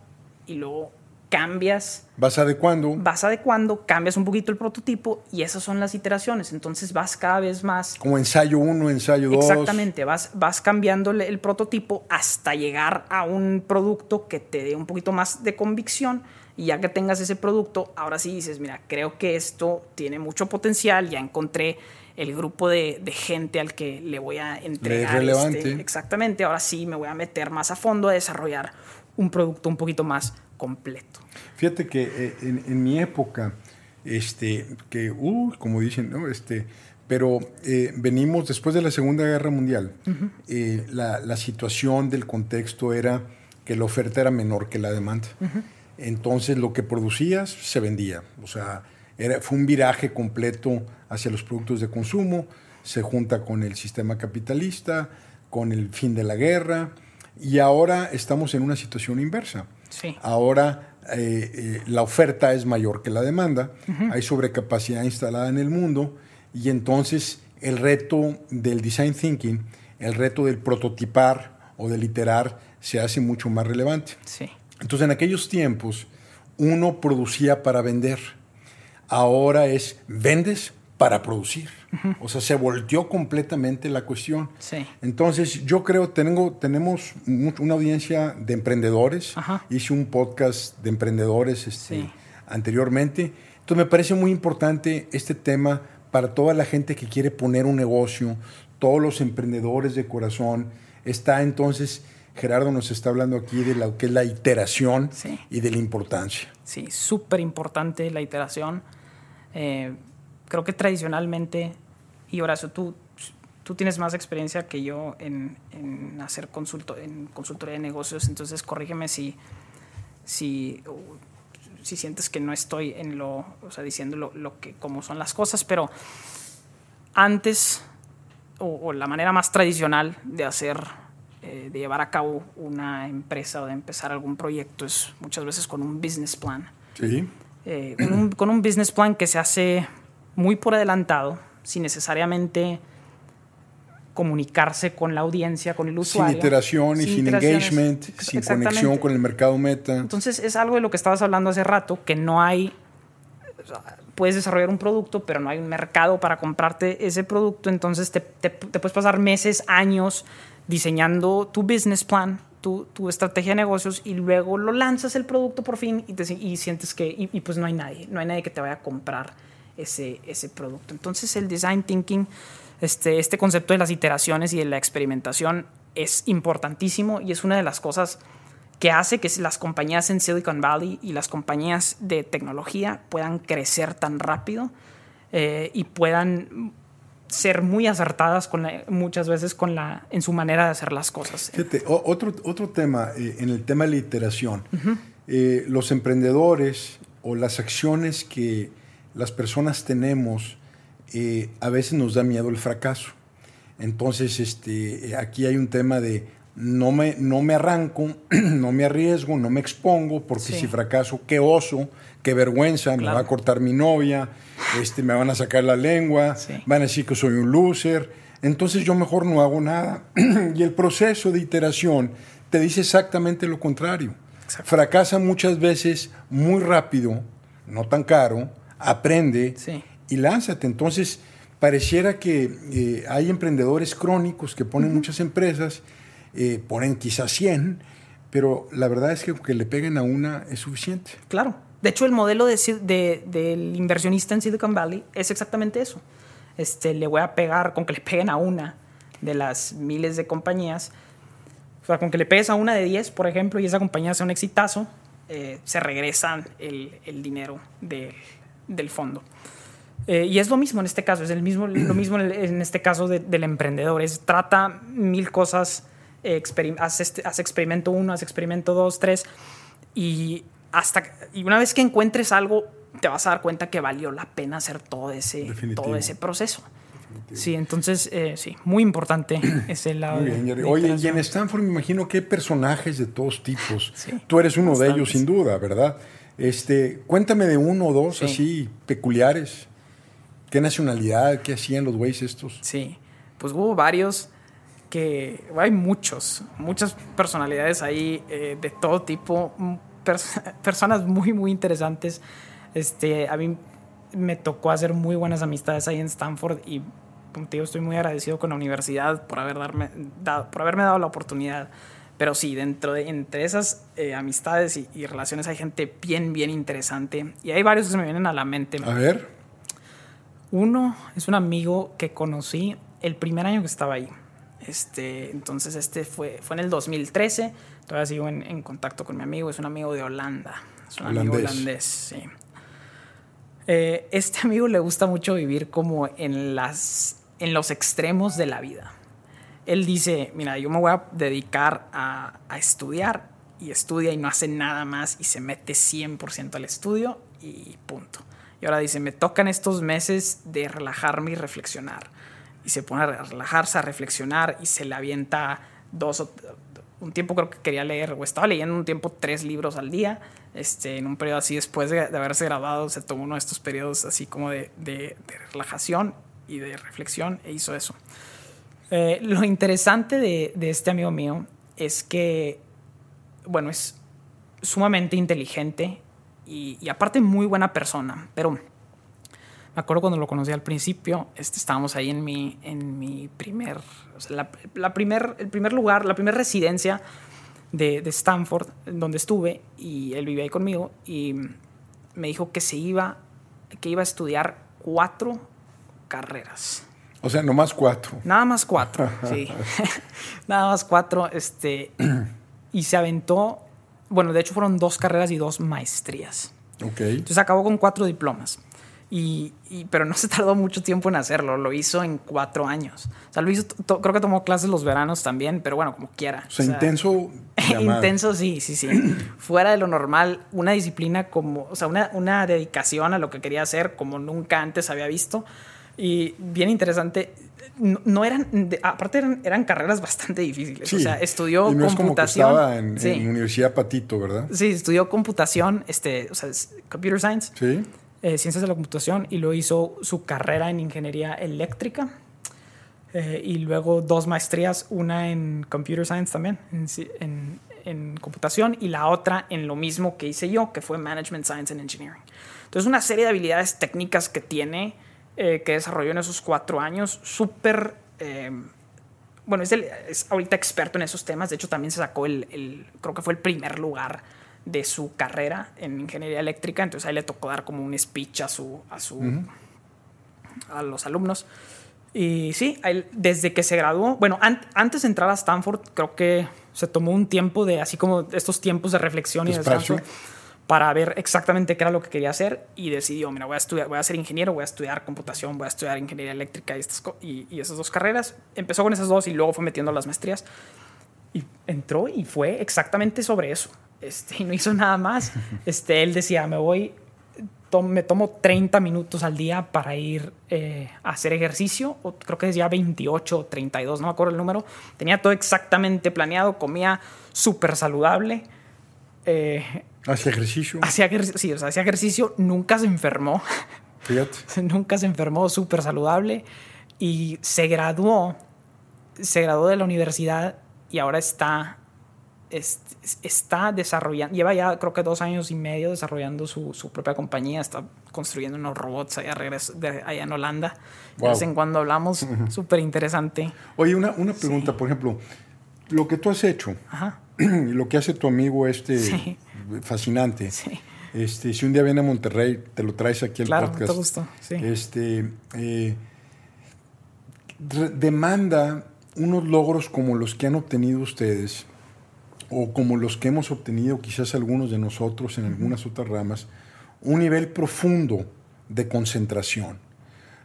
y luego cambias. Vas adecuando. Vas adecuando, cambias un poquito el prototipo y esas son las iteraciones. Entonces vas cada vez más. Como ensayo 1, ensayo 2. Exactamente, vas, vas cambiando el prototipo hasta llegar a un producto que te dé un poquito más de convicción. Y ya que tengas ese producto, ahora sí dices, mira, creo que esto tiene mucho potencial, ya encontré el grupo de, gente al que le voy a entregar. relevante. Este, exactamente, ahora sí me voy a meter más a fondo a desarrollar un producto un poquito más completo. Fíjate que eh, en, mi época, este, que, uh, como dicen, ¿no? Este, pero eh, venimos después de la Segunda Guerra Mundial, eh, la, situación del contexto era que la oferta era menor que la demanda. Entonces lo que producías se vendía. O sea, era, fue un viraje completo hacia los productos de consumo, se junta con el sistema capitalista, con el fin de la guerra, y ahora estamos en una situación inversa. Ahora eh, eh, la oferta es mayor que la demanda, hay sobrecapacidad instalada en el mundo y entonces el reto del design thinking, el reto del prototipar o del iterar se hace mucho más relevante. Sí. Entonces en aquellos tiempos uno producía para vender, ahora es vendes para producir. O sea, se volteó completamente la cuestión. Sí. Entonces, yo creo tengo, tenemos una audiencia de emprendedores. Ajá. Hice un podcast de emprendedores este, Sí. anteriormente. Entonces, me parece muy importante este tema para toda la gente que quiere poner un negocio, todos los emprendedores de corazón. Está entonces, Gerardo nos está hablando aquí de lo que es la iteración Sí. y de la importancia. Sí, súper importante la iteración. Eh, creo que tradicionalmente, y Horacio, tú, tú tienes más experiencia que yo en, en hacer consulto, en consultoría de negocios, entonces corrígeme si, si, si sientes que no estoy en lo, o sea, diciendo lo, lo que, cómo son las cosas, pero antes, o, o la manera más tradicional de hacer, eh, de llevar a cabo una empresa o de empezar algún proyecto es muchas veces con un business plan. Sí. Eh, con, un, con un business plan que se hace muy por adelantado, sin necesariamente comunicarse con la audiencia, con el Sin usuario. iteración y sin, iteraciones. engagement, sin conexión con el mercado meta. Entonces es algo de lo que estabas hablando hace rato, que no hay, o sea, puedes desarrollar un producto, pero no hay un mercado para comprarte ese producto, entonces te, te- te puedes pasar meses, años diseñando tu business plan, tu, tu estrategia de negocios y luego lo lanzas el producto por fin y, te, y sientes que, y, y pues no hay nadie, no hay nadie que te vaya a comprar ese, ese producto. Entonces el design thinking, este, este concepto de las iteraciones y de la experimentación es importantísimo y es una de las cosas que hace que las compañías en Silicon Valley y las compañías de tecnología puedan crecer tan rápido eh, y puedan ser muy acertadas con la- muchas veces con la, en su manera de hacer las cosas. Fíjate, otro, otro tema, eh, en el tema de la iteración, eh, los emprendedores o las acciones que las personas tenemos, eh, a veces nos da miedo el fracaso. Entonces, este, aquí hay un tema de no me, no me arranco, *clears throat* no me arriesgo, no me expongo, porque Sí. si fracaso, qué oso, qué vergüenza, me va a cortar mi novia, este, me van a sacar la lengua, Sí. van a decir que soy un loser. Entonces yo mejor no hago nada. *clears throat* y el proceso de iteración te dice exactamente lo contrario. Exacto. Fracasa muchas veces muy rápido, no tan caro, aprende Sí. y lánzate. Entonces pareciera que eh, hay emprendedores crónicos que ponen muchas empresas, eh, ponen quizás 100, pero la verdad es que que le peguen a una es suficiente. Claro. De hecho, el modelo de, Sil- de- del inversionista en Silicon Valley es exactamente eso. Este, le voy a pegar con que le peguen a una de las miles de compañías. O sea, con que le pegues a una de 10, por ejemplo, y esa compañía sea un exitazo, eh, se regresan el, el dinero de- del fondo. Eh, y es lo mismo en este caso, es el mismo, lo *clears throat* mismo en este caso de- del emprendedor. Es, trata mil cosas, eh, experim- haz, este- haz experimento uno, haz experimento dos, tres, y, hasta, y una vez que encuentres algo, te vas a dar cuenta que valió la pena hacer todo ese, Definitivo. todo ese proceso. Sí, entonces, eh, sí, muy importante *clears throat* ese lado. Muy de- bien, Jerry. de Oye, y en Stanford me imagino que hay personajes de todos tipos. Sí, Tú eres uno de ellos, sin duda, ¿verdad? Este, cuéntame de uno o dos Sí. así peculiares. ¿Qué nacionalidad? ¿Qué hacían los güeyes estos? Sí, pues hubo varios que hay muchos, muchas personalidades ahí eh, de todo tipo, mm, pers- *laughs* personas muy, muy interesantes. Este, a mí me tocó hacer muy buenas amistades ahí en Stanford y contigo estoy muy agradecido con la universidad por, haber darme, dado, por haberme dado la oportunidad. Pero sí, dentro de entre esas eh, amistades y, y relaciones hay gente bien, bien interesante. Y hay varios que se me vienen a la mente. A ver, Uno es un amigo que conocí el primer año que estaba ahí. Este, entonces, este fue, fue en el 2013. Todavía sigo en, en contacto con mi amigo. Es un amigo de Holanda. Es un amigo Holandés. holandés, sí. Eh, este amigo le gusta mucho vivir como en, las, en los extremos de la vida. Él dice, mira, yo me voy a dedicar a, estudiar y estudia y no hace nada más y se mete 100% al estudio y punto. Y ahora dice, me tocan estos meses de relajarme y reflexionar. Y se pone a relajarse, a reflexionar y se le avienta dos o un tiempo creo que quería leer, o estaba leyendo un tiempo tres libros al día, este, en un periodo así después de, haberse graduado, se tomó uno de estos periodos así como de relajación y de reflexión e hizo eso. Eh, lo interesante de, de, este amigo mío es que, bueno, es sumamente inteligente y, y, aparte muy buena persona, pero me acuerdo cuando lo conocí al principio, este, estábamos ahí en mi, en mi primer, o sea, la, la, primer, el primer lugar, la primera residencia de, de Stanford, donde estuve, y él vivía ahí conmigo, y me dijo que se iba, que iba a estudiar cuatro carreras. O sea, nomás cuatro. Nada más cuatro, sí. *laughs* *laughs* Nada más cuatro. Este, y se aventó, bueno, de hecho fueron dos carreras y dos maestrías. Ok. Entonces acabó con cuatro diplomas. Y, y, pero no se tardó mucho tiempo en hacerlo, lo hizo en cuatro años. O sea, lo hizo, creo que tomó clases los veranos también, pero bueno, como quiera. O sea, o sea intenso. *laughs* intenso, sí, sí, sí. *clears throat* Fuera de lo normal, una disciplina como, o sea, una, una dedicación a lo que quería hacer como nunca antes había visto. Y bien interesante, no, no eran, de, aparte eran, eran, carreras bastante difíciles. Sí. O sea, estudió y no computación. Es como que estaba en, sí. en, Universidad Patito, ¿verdad? Sí, estudió computación, este, o sea, computer science. Sí. Eh, ciencias de la computación y luego hizo su carrera en ingeniería eléctrica eh, y luego dos maestrías, una en computer science también, en, en, en, computación y la otra en lo mismo que hice yo, que fue management science and engineering. Entonces una serie de habilidades técnicas que tiene, eh, que desarrolló en esos cuatro años, súper... Eh, bueno, es, el, es, ahorita experto en esos temas, de hecho también se sacó el, el creo que fue el primer lugar de su carrera en ingeniería eléctrica, entonces ahí le tocó dar como un speech a su a su uh -huh. a los alumnos. Y sí, él, desde que se graduó, bueno, an antes de entrar a Stanford, creo que se tomó un tiempo de así como estos tiempos de reflexión y Despacio. de descanso para ver exactamente qué era lo que quería hacer y decidió, mira, voy a estudiar, voy a ser ingeniero, voy a estudiar computación, voy a estudiar ingeniería eléctrica y, estas, y, y esas dos carreras. Empezó con esas dos y luego fue metiendo las maestrías y entró y fue exactamente sobre eso este, y no hizo nada más. *laughs* Este, él decía, me voy, to me tomo 30 minutos al día para ir eh, a hacer ejercicio, o creo que decía 28 o 32, no me acuerdo el número. Tenía todo exactamente planeado, comía súper saludable. Eh, ¿Hacía ejercicio? Hacía sí, o sea, hacía ejercicio, nunca se enfermó. Fíjate. *laughs* nunca se enfermó, súper saludable. Y se graduó, se graduó de la universidad y ahora está está desarrollando, lleva ya creo que dos años y medio desarrollando su, su propia compañía, está construyendo unos robots allá, regreso, de, allá en Holanda. Wow. De vez en cuando hablamos, súper interesante. Oye, una, una pregunta, sí. por ejemplo, lo que tú has hecho Ajá. *clears throat* lo que hace tu amigo este sí. Fascinante. Sí. Este, si un día viene a Monterrey, te lo traes aquí al claro, podcast. Claro, gusto. Sí. Este, eh, demanda unos logros como los que han obtenido ustedes o como los que hemos obtenido quizás algunos de nosotros en algunas otras ramas, un nivel profundo de concentración,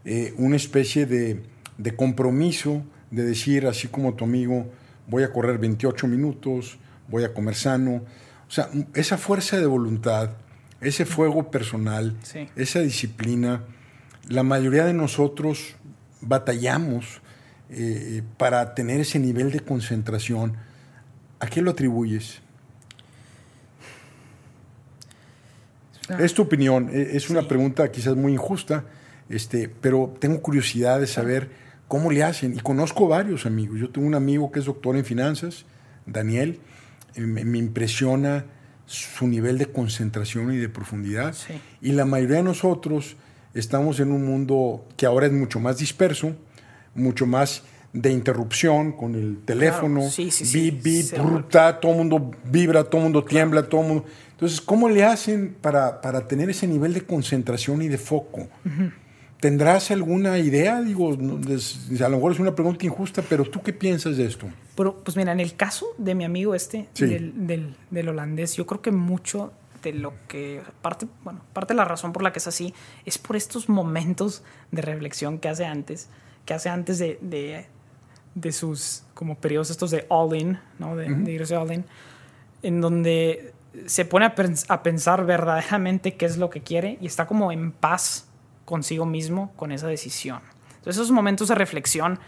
eh, una especie de, de, compromiso de decir, así como tu amigo, voy a correr 28 minutos, voy a comer sano, sea, esa fuerza de voluntad, ese fuego personal, sí. esa disciplina, la mayoría de nosotros batallamos eh, para tener ese nivel de concentración ¿A qué lo atribuyes? Ah. Es tu opinión, e, es una sí. pregunta quizás muy injusta, este, pero tengo curiosidad de saber cómo le hacen. Y conozco varios amigos. Yo tengo un amigo que es doctor en finanzas, Daniel. Me, me impresiona su nivel de concentración y de profundidad. Sí. Y la mayoría de nosotros estamos en un mundo que ahora es mucho más disperso, mucho más de interrupción con el teléfono, claro. sí, sí, bip, bip, bruta, todo el mundo vibra, todo el mundo tiembla, todo el mundo... Entonces, ¿cómo le hacen para, para tener ese nivel de concentración y de foco? Uh -huh. ¿Tendrás alguna idea? Digo, a lo mejor es una pregunta injusta, pero ¿tú qué piensas de esto? Pero, pues mira, en el caso de mi amigo este, sí. del, del, del, holandés, yo creo que mucho de lo que, parte, bueno, parte de la razón por la que es así, es por estos momentos de reflexión que hace antes, que hace antes de, de de sus como periodos estos de all-in, ¿no? de, uh -huh. de, irse all-in, en donde se pone a, pens a, pensar verdaderamente qué es lo que quiere y está como en paz consigo mismo con esa decisión. Entonces esos momentos de reflexión,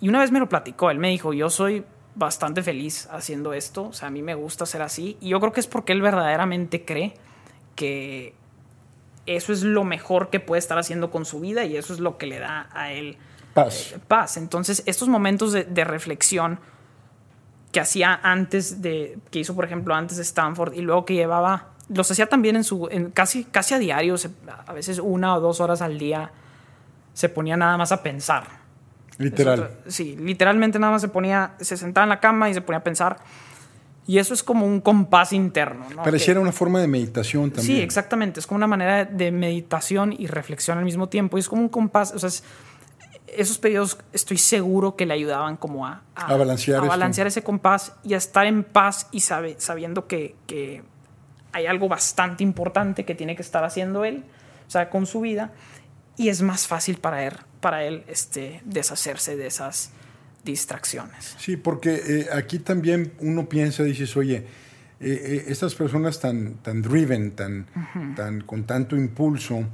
y una vez me lo platicó, él me dijo, yo soy bastante feliz haciendo esto, o sea, a mí me gusta ser así, y yo creo que es porque él verdaderamente cree que eso es lo mejor que puede estar haciendo con su vida y eso es lo que le da a él paz. Eh, paz. Entonces, estos momentos de, de, reflexión que hacía antes de, que hizo por ejemplo antes de Stanford y luego que llevaba, los hacía también en su, en casi, casi a diario, a veces una o dos horas al día, se ponía nada más a pensar. Literal. Eso, sí, literalmente nada más se ponía, se sentaba en la cama y se ponía a pensar. Y eso es como un compás interno. ¿no? Pareciera que, una forma de meditación también. Sí, exactamente. Es como una manera de meditación y reflexión al mismo tiempo. Y es como un compás. O sea, es, esos periodos estoy seguro que le ayudaban como a, a, a balancear, a balancear ese compás y a estar en paz y sabe, sabiendo que, que, hay algo bastante importante que tiene que estar haciendo él, o sea, con su vida. Y es más fácil para él, para él este, deshacerse de esas distracciones. Sí, porque eh, aquí también uno piensa, dices, oye, eh, eh, estas personas tan, tan driven, tan, uh -huh. tan, con tanto impulso,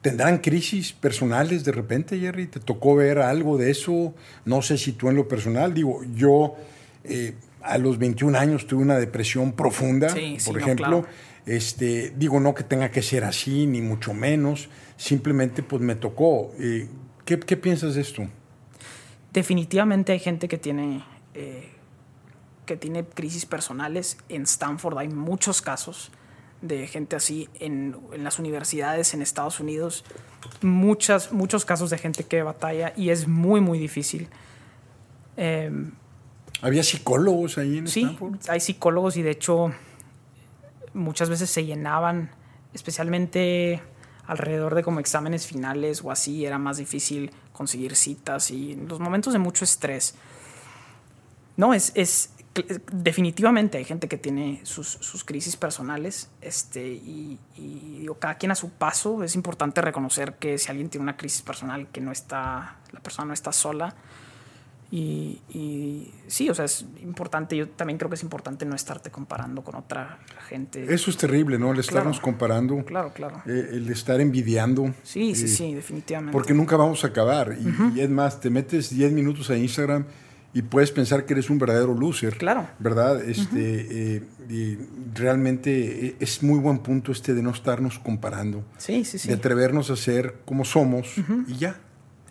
¿tendrán crisis personales de repente, Jerry? ¿Te tocó ver algo de eso? No sé si tú en lo personal, digo, yo eh, a los 21 años tuve una depresión profunda, sí, por sí, ejemplo. No, claro. este, digo, no que tenga que ser así, ni mucho menos, simplemente pues me tocó. Eh, ¿qué, ¿Qué piensas de esto? definitivamente hay gente que tiene, eh, que tiene crisis personales. En Stanford hay muchos casos de gente así en, en, las universidades en Estados Unidos. Muchas, muchos casos de gente que batalla y es muy, muy difícil. Eh, ¿Había psicólogos ahí en sí, Stanford? hay psicólogos y de hecho muchas veces se llenaban, especialmente alrededor de como exámenes finales o así, era más difícil conseguir citas y en los momentos de mucho estrés. No, es, es definitivamente hay gente que tiene sus, sus crisis personales este, y, y, digo, cada quien a su paso. Es importante reconocer que si alguien tiene una crisis personal, que no está, la persona no está sola. Y, y, sí, o sea, es importante, yo también creo que es importante no estarte comparando con otra gente. Eso es terrible, ¿no? El estarnos claro, comparando. Claro, claro. Eh, el estar envidiando. Sí, sí, eh, sí, definitivamente. Porque nunca vamos a acabar. Y, uh -huh. y, es más, te metes 10 minutos a Instagram y puedes pensar que eres un verdadero loser. Claro. ¿Verdad? Este, uh -huh. eh, y realmente es muy buen punto este de no estarnos comparando. Sí, sí, sí. De atrevernos a ser como somos uh -huh. y ya.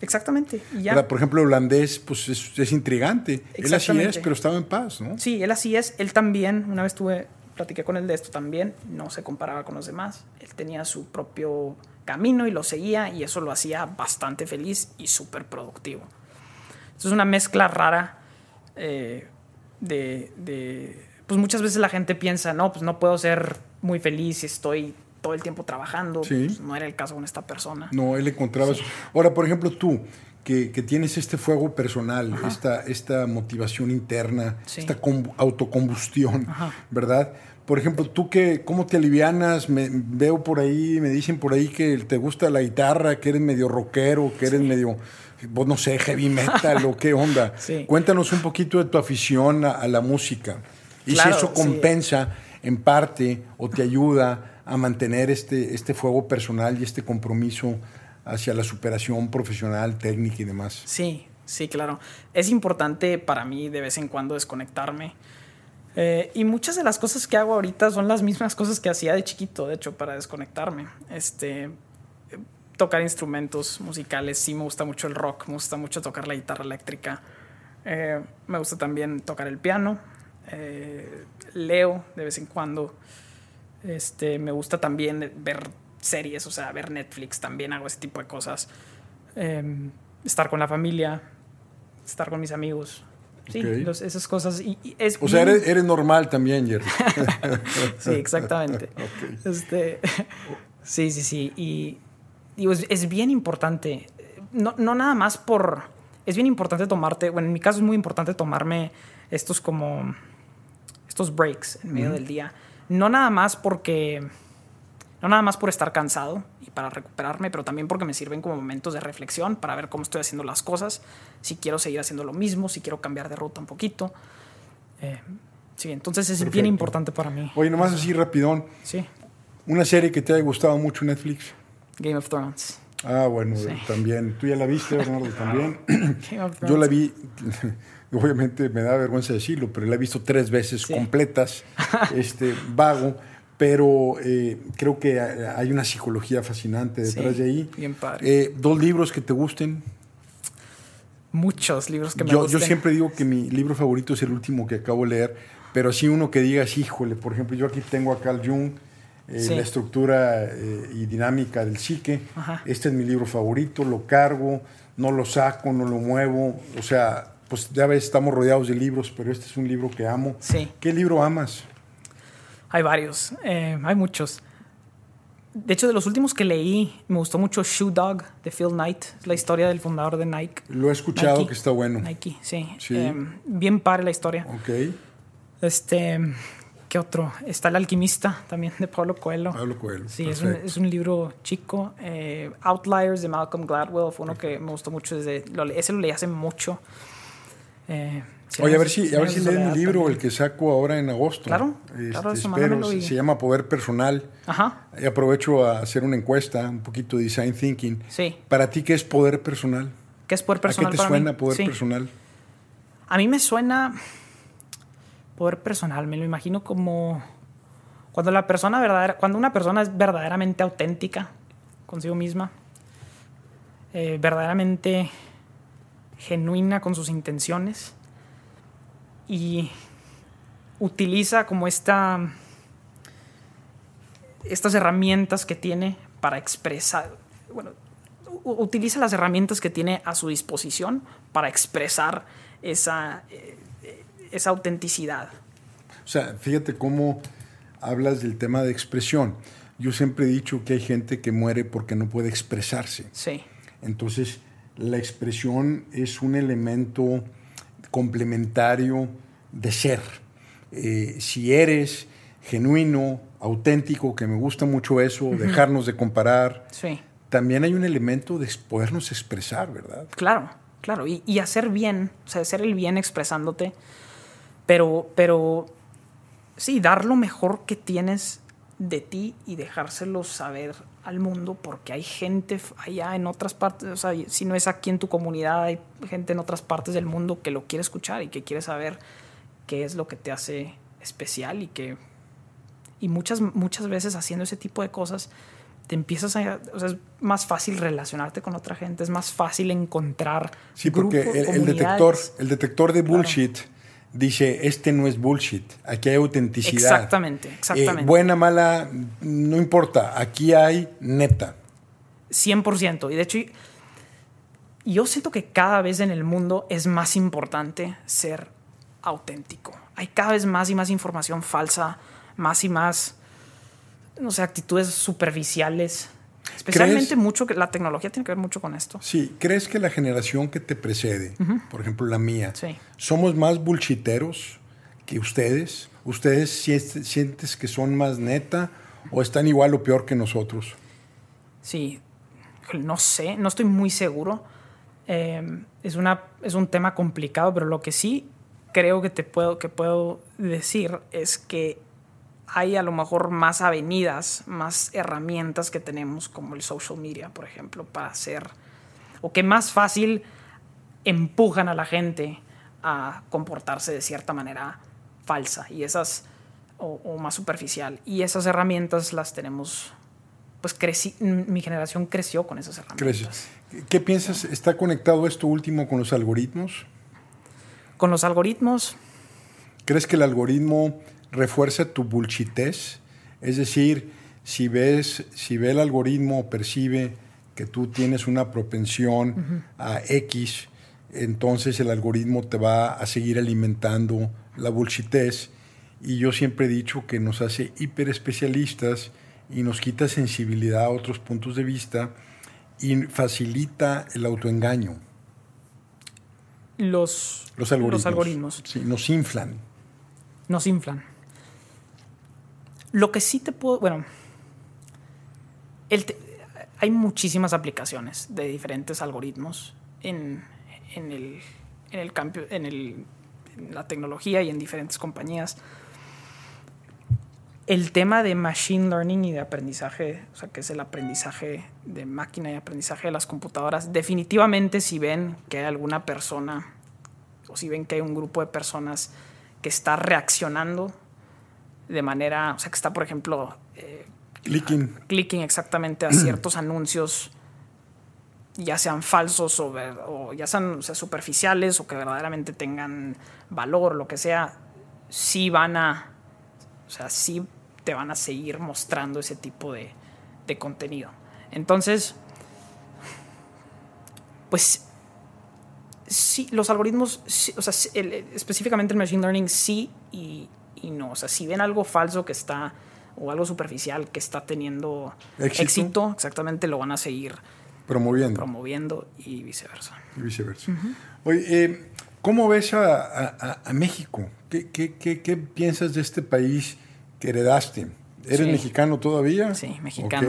Exactamente. Y ya. Por ejemplo, el holandés, pues es, es intrigante. Él así es, pero estaba en paz, ¿no? Sí, él así es. Él también, una vez tuve, platiqué con él de esto también, no se comparaba con los demás. Él tenía su propio camino y lo seguía y eso lo hacía bastante feliz y súper productivo. Entonces es una mezcla rara eh, de, de, Pues muchas veces la gente piensa, no, pues no puedo ser muy feliz si estoy todo el tiempo trabajando. Sí. Pues no era el caso con esta persona. No, él encontraba Sí. eso. Ahora, por ejemplo, tú, que, que tienes este fuego personal, esta, esta motivación interna, Sí. esta com- autocombustión, Ajá. ¿verdad? Por ejemplo, tú que, ¿cómo te alivianas? Me, veo por ahí, me dicen por ahí que te gusta la guitarra, que eres medio rockero, que eres medio, vos no sé, heavy metal o qué onda. *laughs* Sí. Cuéntanos un poquito de tu afición a, a la música. Y Claro, si eso sí. compensa en parte o te ayuda a mantener este, este fuego personal y este compromiso hacia la superación profesional, técnica y demás. Sí, sí, claro. Es importante para mí de vez en cuando desconectarme. Eh, y muchas de las cosas que hago ahorita son las mismas cosas que hacía de chiquito, de hecho, para desconectarme. Este, tocar instrumentos musicales, sí me gusta mucho el rock, me gusta mucho tocar la guitarra eléctrica. Eh, me gusta también tocar el piano. eh, leo de vez en cuando. Este, me gusta también ver series, o sea, ver Netflix, también hago ese tipo de cosas. Eh, estar con la familia, estar con mis amigos. Sí, los- esas cosas. Y, y es O sea, bien- eres, eres normal también, Jerry. *laughs* sí, exactamente. *laughs* Este, sí, sí, sí. Y es, es bien importante. No, no nada más por. Es bien importante tomarte. Bueno, en mi caso es muy importante tomarme estos como. Estos breaks en medio del día. No nada más porque. No nada más por estar cansado y para recuperarme, pero también porque me sirven como momentos de reflexión para ver cómo estoy haciendo las cosas, si quiero seguir haciendo lo mismo, si quiero cambiar de ruta un poquito. Eh, sí, entonces es bien Perfecto. importante para mí. Oye, nomás así rapidón, Sí, una serie que te haya gustado mucho Netflix. Game of Thrones. Ah, bueno, Sí. también. ¿Tú ya la viste, Bernardo? También. *coughs* Game of Yo la Thrones. vi, *laughs* obviamente me da vergüenza decirlo, pero la he visto tres veces Sí. completas, *laughs* este, vago, pero eh, creo que hay una psicología fascinante detrás de ahí. Bien padre. Eh, ¿Dos libros que te gusten? Muchos libros que me yo, gusten. Yo siempre digo que mi libro favorito es el último que acabo de leer, pero sí uno que digas, híjole, por ejemplo, yo aquí tengo a Carl Jung, eh, la estructura y dinámica del psique. Este es mi libro favorito, lo cargo, no lo saco, no lo muevo. O sea, pues ya ves, estamos rodeados de libros, pero este es un libro que amo. Sí. ¿Qué libro amas? Hay varios, eh, hay muchos. De hecho, de los últimos que leí, me gustó mucho Shoe Dog de Phil Knight, la historia del fundador de Nike. Lo he escuchado que está bueno. Nike, sí. Eh, bien padre la historia. Ok. Este, ¿qué otro? Está El Alquimista también de Pablo Coelho. Pablo Coelho. Sí, es un, es un, libro chico. Eh, Outliers de Malcolm Gladwell fue uno que me gustó mucho. Desde, lo, ese lo leí hace mucho. Eh, Oye, a ver si, a ver si leen mi libro, el que saco ahora en agosto. Claro, claro este, espero, se llama Poder Personal. Ajá. Y aprovecho a hacer una encuesta, un poquito de design thinking. Sí. Para ti, ¿qué es poder personal? ¿Qué es poder personal? ¿A qué te suena poder personal? A mí me suena poder personal, me lo imagino como cuando la persona verdadera, cuando una persona es verdaderamente auténtica consigo misma, eh, verdaderamente genuina con sus intenciones y utiliza como esta estas herramientas que tiene para expresar, bueno, utiliza las herramientas que tiene a su disposición para expresar esa, eh, esa autenticidad. O sea, fíjate cómo hablas del tema de expresión. Yo siempre he dicho que hay gente que muere porque no puede expresarse. Sí. Entonces, la expresión es un elemento complementario de ser. Eh, si eres genuino, auténtico, que me gusta mucho eso, dejarnos de comparar, sí. también hay un elemento de podernos expresar, ¿verdad? Claro, claro, y, y, hacer bien, o sea, hacer el bien expresándote, pero, pero sí, dar lo mejor que tienes de ti y dejárselo saber al mundo porque hay gente allá en otras partes, o sea, si no es aquí en tu comunidad, hay gente en otras partes del mundo que lo quiere escuchar y que quiere saber qué es lo que te hace especial y que y muchas muchas veces haciendo ese tipo de cosas te empiezas a o sea, es más fácil relacionarte con otra gente, es más fácil encontrar Sí, porque el, el, detector el detector de bullshit claro dice, este no es bullshit, aquí hay autenticidad. Exactamente, exactamente. Eh, buena, mala, no importa, aquí hay neta. 100%. Y de hecho, yo siento que cada vez en el mundo es más importante ser auténtico. Hay cada vez más y más información falsa, más y más, no sé, actitudes superficiales. Especialmente mucho que la tecnología tiene que ver mucho con esto. Sí, ¿crees que la generación que te precede, uh -huh. por ejemplo la mía, sí. somos más bullshiteros que ustedes? ¿Ustedes sientes que son más neta o están igual o peor que nosotros? Sí, no sé, no estoy muy seguro. Eh, es, una, es un tema complicado, pero lo que sí creo que te puedo, que puedo decir es que hay a lo mejor más avenidas, más herramientas que tenemos, como el social media, por ejemplo, para hacer, o que más fácil empujan a la gente a comportarse de cierta manera falsa y esas, o, o más superficial. Y esas herramientas las tenemos, pues crecí, mi generación creció con esas herramientas. ¿Qué piensas? ¿Está conectado esto último con los algoritmos? Con los algoritmos. ¿Crees que el algoritmo refuerza tu bullshitez. Es decir, si ves, si ve el algoritmo o percibe que tú tienes una propensión uh -huh. a X, entonces el algoritmo te va a seguir alimentando la bullshitez. Y yo siempre he dicho que nos hace hiperespecialistas y nos quita sensibilidad a otros puntos de vista y facilita el autoengaño. Los, los algoritmos, los algoritmos. Sí, nos inflan. Nos inflan. Lo que sí te puedo, bueno, el hay muchísimas aplicaciones de diferentes algoritmos en, en, el, en, el cambio, en, el, en la tecnología y en diferentes compañías. El tema de machine learning y de aprendizaje, o sea, que es el aprendizaje de máquina y aprendizaje de las computadoras, definitivamente si ven que hay alguna persona o si ven que hay un grupo de personas que está reaccionando de manera, o sea, que está, por ejemplo, eh, clicking. clicking exactamente a *clears throat* ciertos anuncios, ya sean falsos o, o ya sean superficiales o que verdaderamente tengan valor, lo que sea, sí van a, o sea, sí te van a seguir mostrando ese tipo de, de contenido. Entonces, pues sí, los algoritmos, o sea, específicamente el machine learning sí y, y, no. O sea, si ven algo falso que está, o algo superficial que está teniendo éxito, exactamente lo van a seguir promoviendo. Promoviendo y viceversa. Y viceversa. Oye, eh, ¿cómo ves a, a, México? ¿Qué, ¿Qué, qué, qué, piensas de este país que heredaste? ¿Eres mexicano todavía? Sí, mexicano.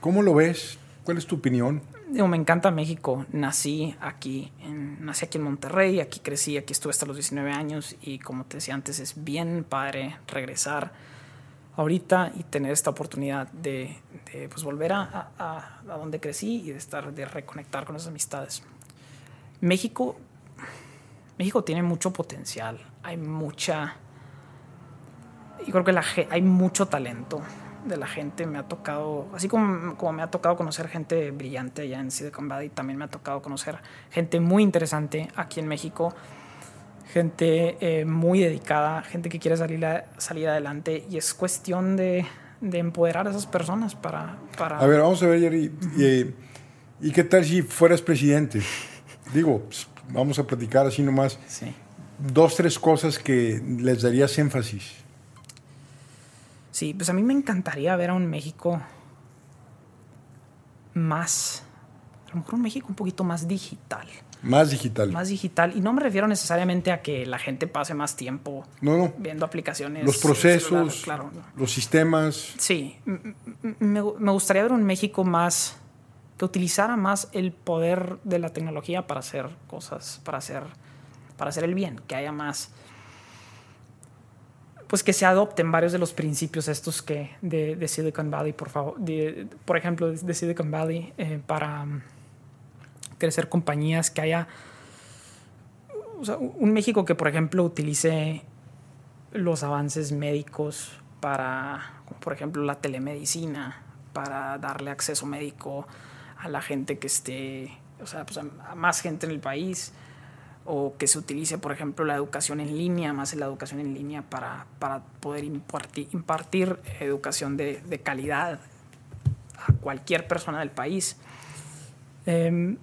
¿Cómo lo ves? ¿Cuál es tu opinión? Me encanta México. Nací aquí, en, nací aquí en Monterrey, aquí crecí, aquí estuve hasta los 19 años y como te decía antes, es bien padre regresar ahorita y tener esta oportunidad de, pues, volver a, a, donde crecí y de estar, de reconectar con esas amistades. México, México tiene mucho potencial, hay mucha, yo creo que la, hay mucho talento de la gente me ha tocado, así como, como me ha tocado conocer gente brillante allá en Silicon Valley, también me ha tocado conocer gente muy interesante aquí en México, gente eh, muy dedicada, gente que quiere salir, salir adelante y es cuestión de, de, empoderar a esas personas para, para... A ver, vamos a ver, Jerry, y, qué tal si fueras presidente? Digo, pues, vamos a platicar así nomás. Sí. Dos, tres cosas que les darías énfasis. Sí, pues a mí me encantaría ver a un México más, a lo mejor un México un poquito más digital. Más digital. Más digital. Y no me refiero necesariamente a que la gente pase más tiempo viendo aplicaciones. Los procesos, los sistemas. Sí, me, me, gustaría ver un México más, que utilizara más el poder de la tecnología para hacer cosas, para hacer, para hacer el bien, que haya más pues que se adopten varios de los principios estos que de, Silicon Valley, por favor, por ejemplo, de, Silicon Valley, eh, para mm, crecer compañías, que haya un México que, por ejemplo, utilice los avances médicos para, por ejemplo, la telemedicina, para darle acceso médico a la gente que esté, o sea, pues a más gente en el país o que se utilice, por ejemplo, la educación en línea, más la educación en línea para, para poder impartir, impartir educación de, de, calidad a cualquier persona del país. Em,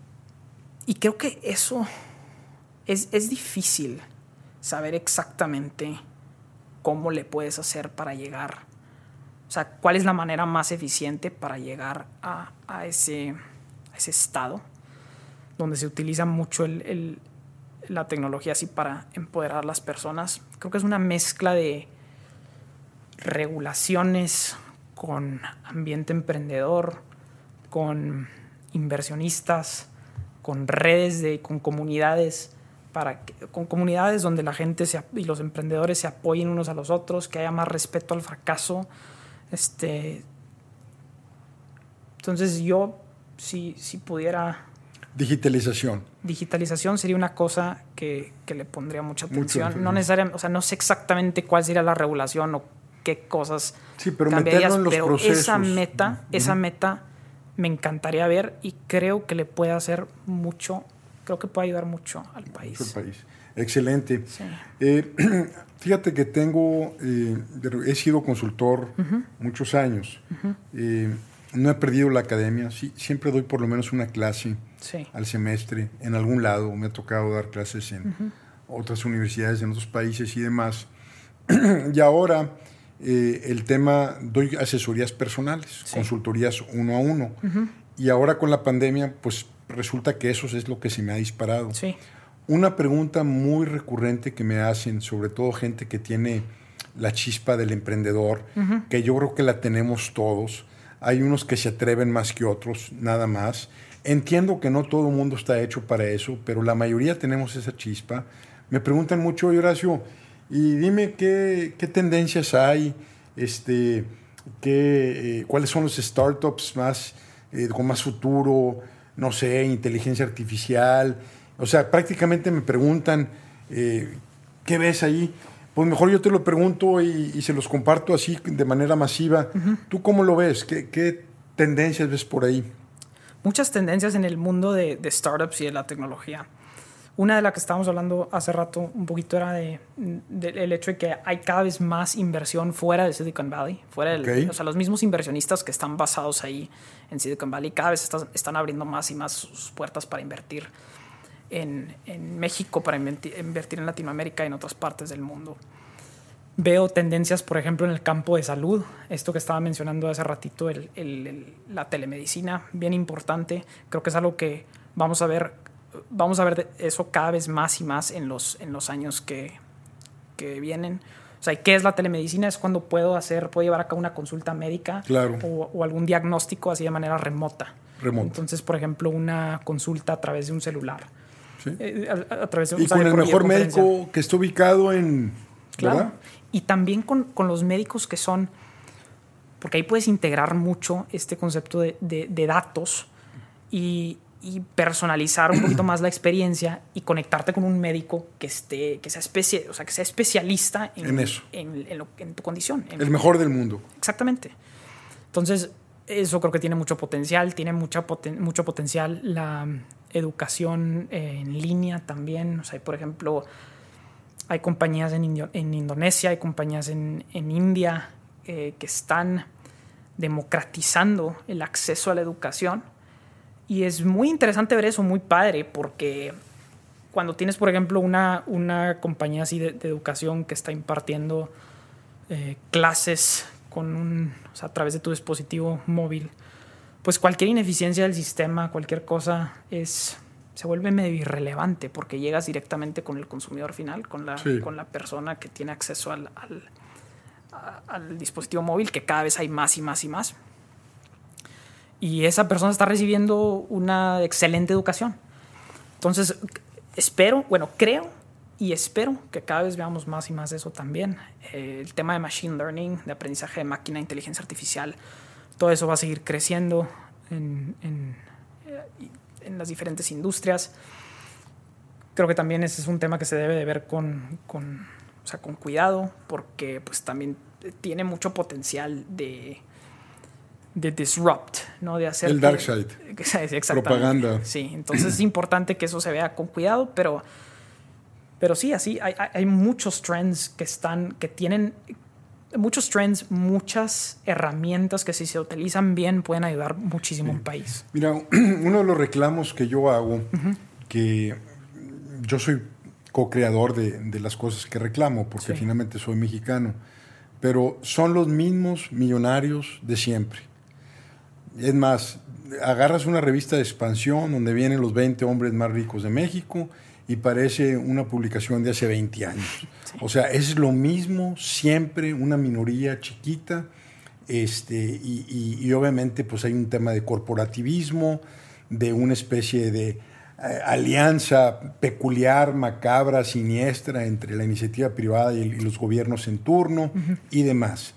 y creo que eso es, es, difícil saber exactamente cómo le puedes hacer para llegar, o sea, cuál es la manera más eficiente para llegar a, a, ese, a ese estado donde se utiliza mucho el la tecnología así para empoderar a las personas. Creo que es una mezcla de regulaciones con ambiente emprendedor, con inversionistas, con redes de, con comunidades para con comunidades donde la gente y los emprendedores se apoyen unos a los otros, que haya más respeto al fracaso. Este, entonces yo si, si pudiera Digitalización. Digitalización sería una cosa que, que le pondría mucha atención. no necesariamente, o sea, no sé exactamente cuál sería la regulación o qué cosas sí, pero cambiarías, en los pero esa meta, esa meta me encantaría ver y creo que le puede hacer mucho, creo que puede ayudar mucho al país. país. Excelente. Eh, *clears throat* fíjate que tengo, eh, he sido consultor muchos años. eh, no he perdido la academia, sí, siempre doy por lo menos una clase al semestre en algún lado. Me ha tocado dar clases en otras universidades, en otros países y demás. *clears throat* y ahora eh, el tema, doy asesorías personales, consultorías uno a uno. Y ahora con la pandemia, pues resulta que eso es lo que se me ha disparado. Una pregunta muy recurrente que me hacen, sobre todo gente que tiene la chispa del emprendedor, que yo creo que la tenemos todos, hay unos que se atreven más que otros, nada más. Entiendo que no todo el mundo está hecho para eso, pero la mayoría tenemos esa chispa. Me preguntan mucho, Horacio, y dime qué, qué tendencias hay, este, qué, eh, cuáles son los startups más, eh, con más futuro, no sé, inteligencia artificial. O sea, prácticamente me preguntan, eh, ¿qué ves ahí? Pues mejor yo te lo pregunto y, se los comparto así de manera masiva. ¿Tú cómo lo ves? ¿Qué, tendencias ves por ahí? Muchas tendencias en el mundo de, startups y de la tecnología. Una de las que estábamos hablando hace rato un poquito era de, el hecho de que hay cada vez más inversión fuera de Silicon Valley, fuera del, o sea, los mismos inversionistas que están basados ahí en Silicon Valley cada vez están abriendo más y más sus puertas para invertir en, en México, para invertir en Latinoamérica y en otras partes del mundo. Veo tendencias, por ejemplo, en el campo de salud, esto que estaba mencionando hace ratito, el, el, la telemedicina, bien importante. Creo que es algo que vamos a ver, vamos a ver eso cada vez más y más en los, en los años que, que vienen. O sea, ¿qué es la telemedicina? Es cuando puedo hacer, puedo llevar a cabo una consulta médica o, o, algún diagnóstico así de manera remota. remota. Entonces, por ejemplo, una consulta a través de un celular eh, a, través de, y con el mejor médico que está ubicado en... Claro. Y también con, con, los médicos que son, porque ahí puedes integrar mucho este concepto de, de, datos y, y, personalizar un poquito más la experiencia y conectarte con un médico que esté, que sea, especie, o sea, que sea especialista en, en eso, en, en, tu condición. el mejor del mundo. Exactamente. Entonces, eso creo que tiene mucho potencial, tiene mucha mucho potencial la educación eh, en línea también. O sea, por ejemplo, hay compañías en, en Indonesia, hay compañías en, en India eh, que están democratizando el acceso a la educación. Y es muy interesante ver eso, muy padre, porque cuando tienes, por ejemplo, una, una compañía así de, educación que está impartiendo eh, clases con un, o sea, a través de tu dispositivo móvil, pues cualquier ineficiencia del sistema, cualquier cosa, es, se vuelve medio irrelevante porque llegas directamente con el consumidor final, con la, con la persona que tiene acceso al, al, dispositivo móvil, que cada vez hay más y más y más. Y esa persona está recibiendo una excelente educación. Entonces, espero, bueno, creo y espero que cada vez veamos más y más de eso también. Eh, el tema de machine learning, de aprendizaje de máquina, inteligencia artificial, todo eso va a seguir creciendo en, en, las diferentes industrias. Creo que también ese es un tema que se debe de ver con, con, o sea, con cuidado, porque pues también tiene mucho potencial de, de disrupt, ¿no? De hacer... El dark side. *laughs* Propaganda. Sí, entonces es importante que eso se vea con cuidado, pero, pero sí, así hay, hay muchos trends que están, que tienen, muchos trends, muchas herramientas que si se utilizan bien pueden ayudar muchísimo a un país. Mira, *clears throat* uno de los reclamos que yo hago, que yo soy co-creador de, las cosas que reclamo, porque finalmente soy mexicano, pero son los mismos millonarios de siempre. Es más, agarras una revista de expansión donde vienen los 20 hombres más ricos de México y parece una publicación de hace 20 años. O sea, es lo mismo siempre, una minoría chiquita, este, y, obviamente pues hay un tema de corporativismo, de una especie de eh, alianza peculiar, macabra, siniestra entre la iniciativa privada y, los gobiernos en turno y demás.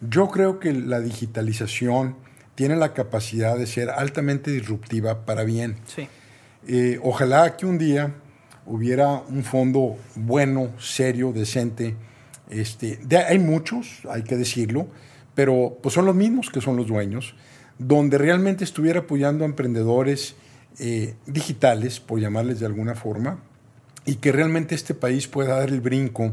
Yo creo que la digitalización tiene la capacidad de ser altamente disruptiva para bien. Sí. Eh, ojalá que un día hubiera un fondo bueno, serio, decente. Este, hay muchos, hay que decirlo, pero pues son los mismos que son los dueños, donde realmente estuviera apoyando a emprendedores eh, digitales, por llamarles de alguna forma, y que realmente este país pueda dar el brinco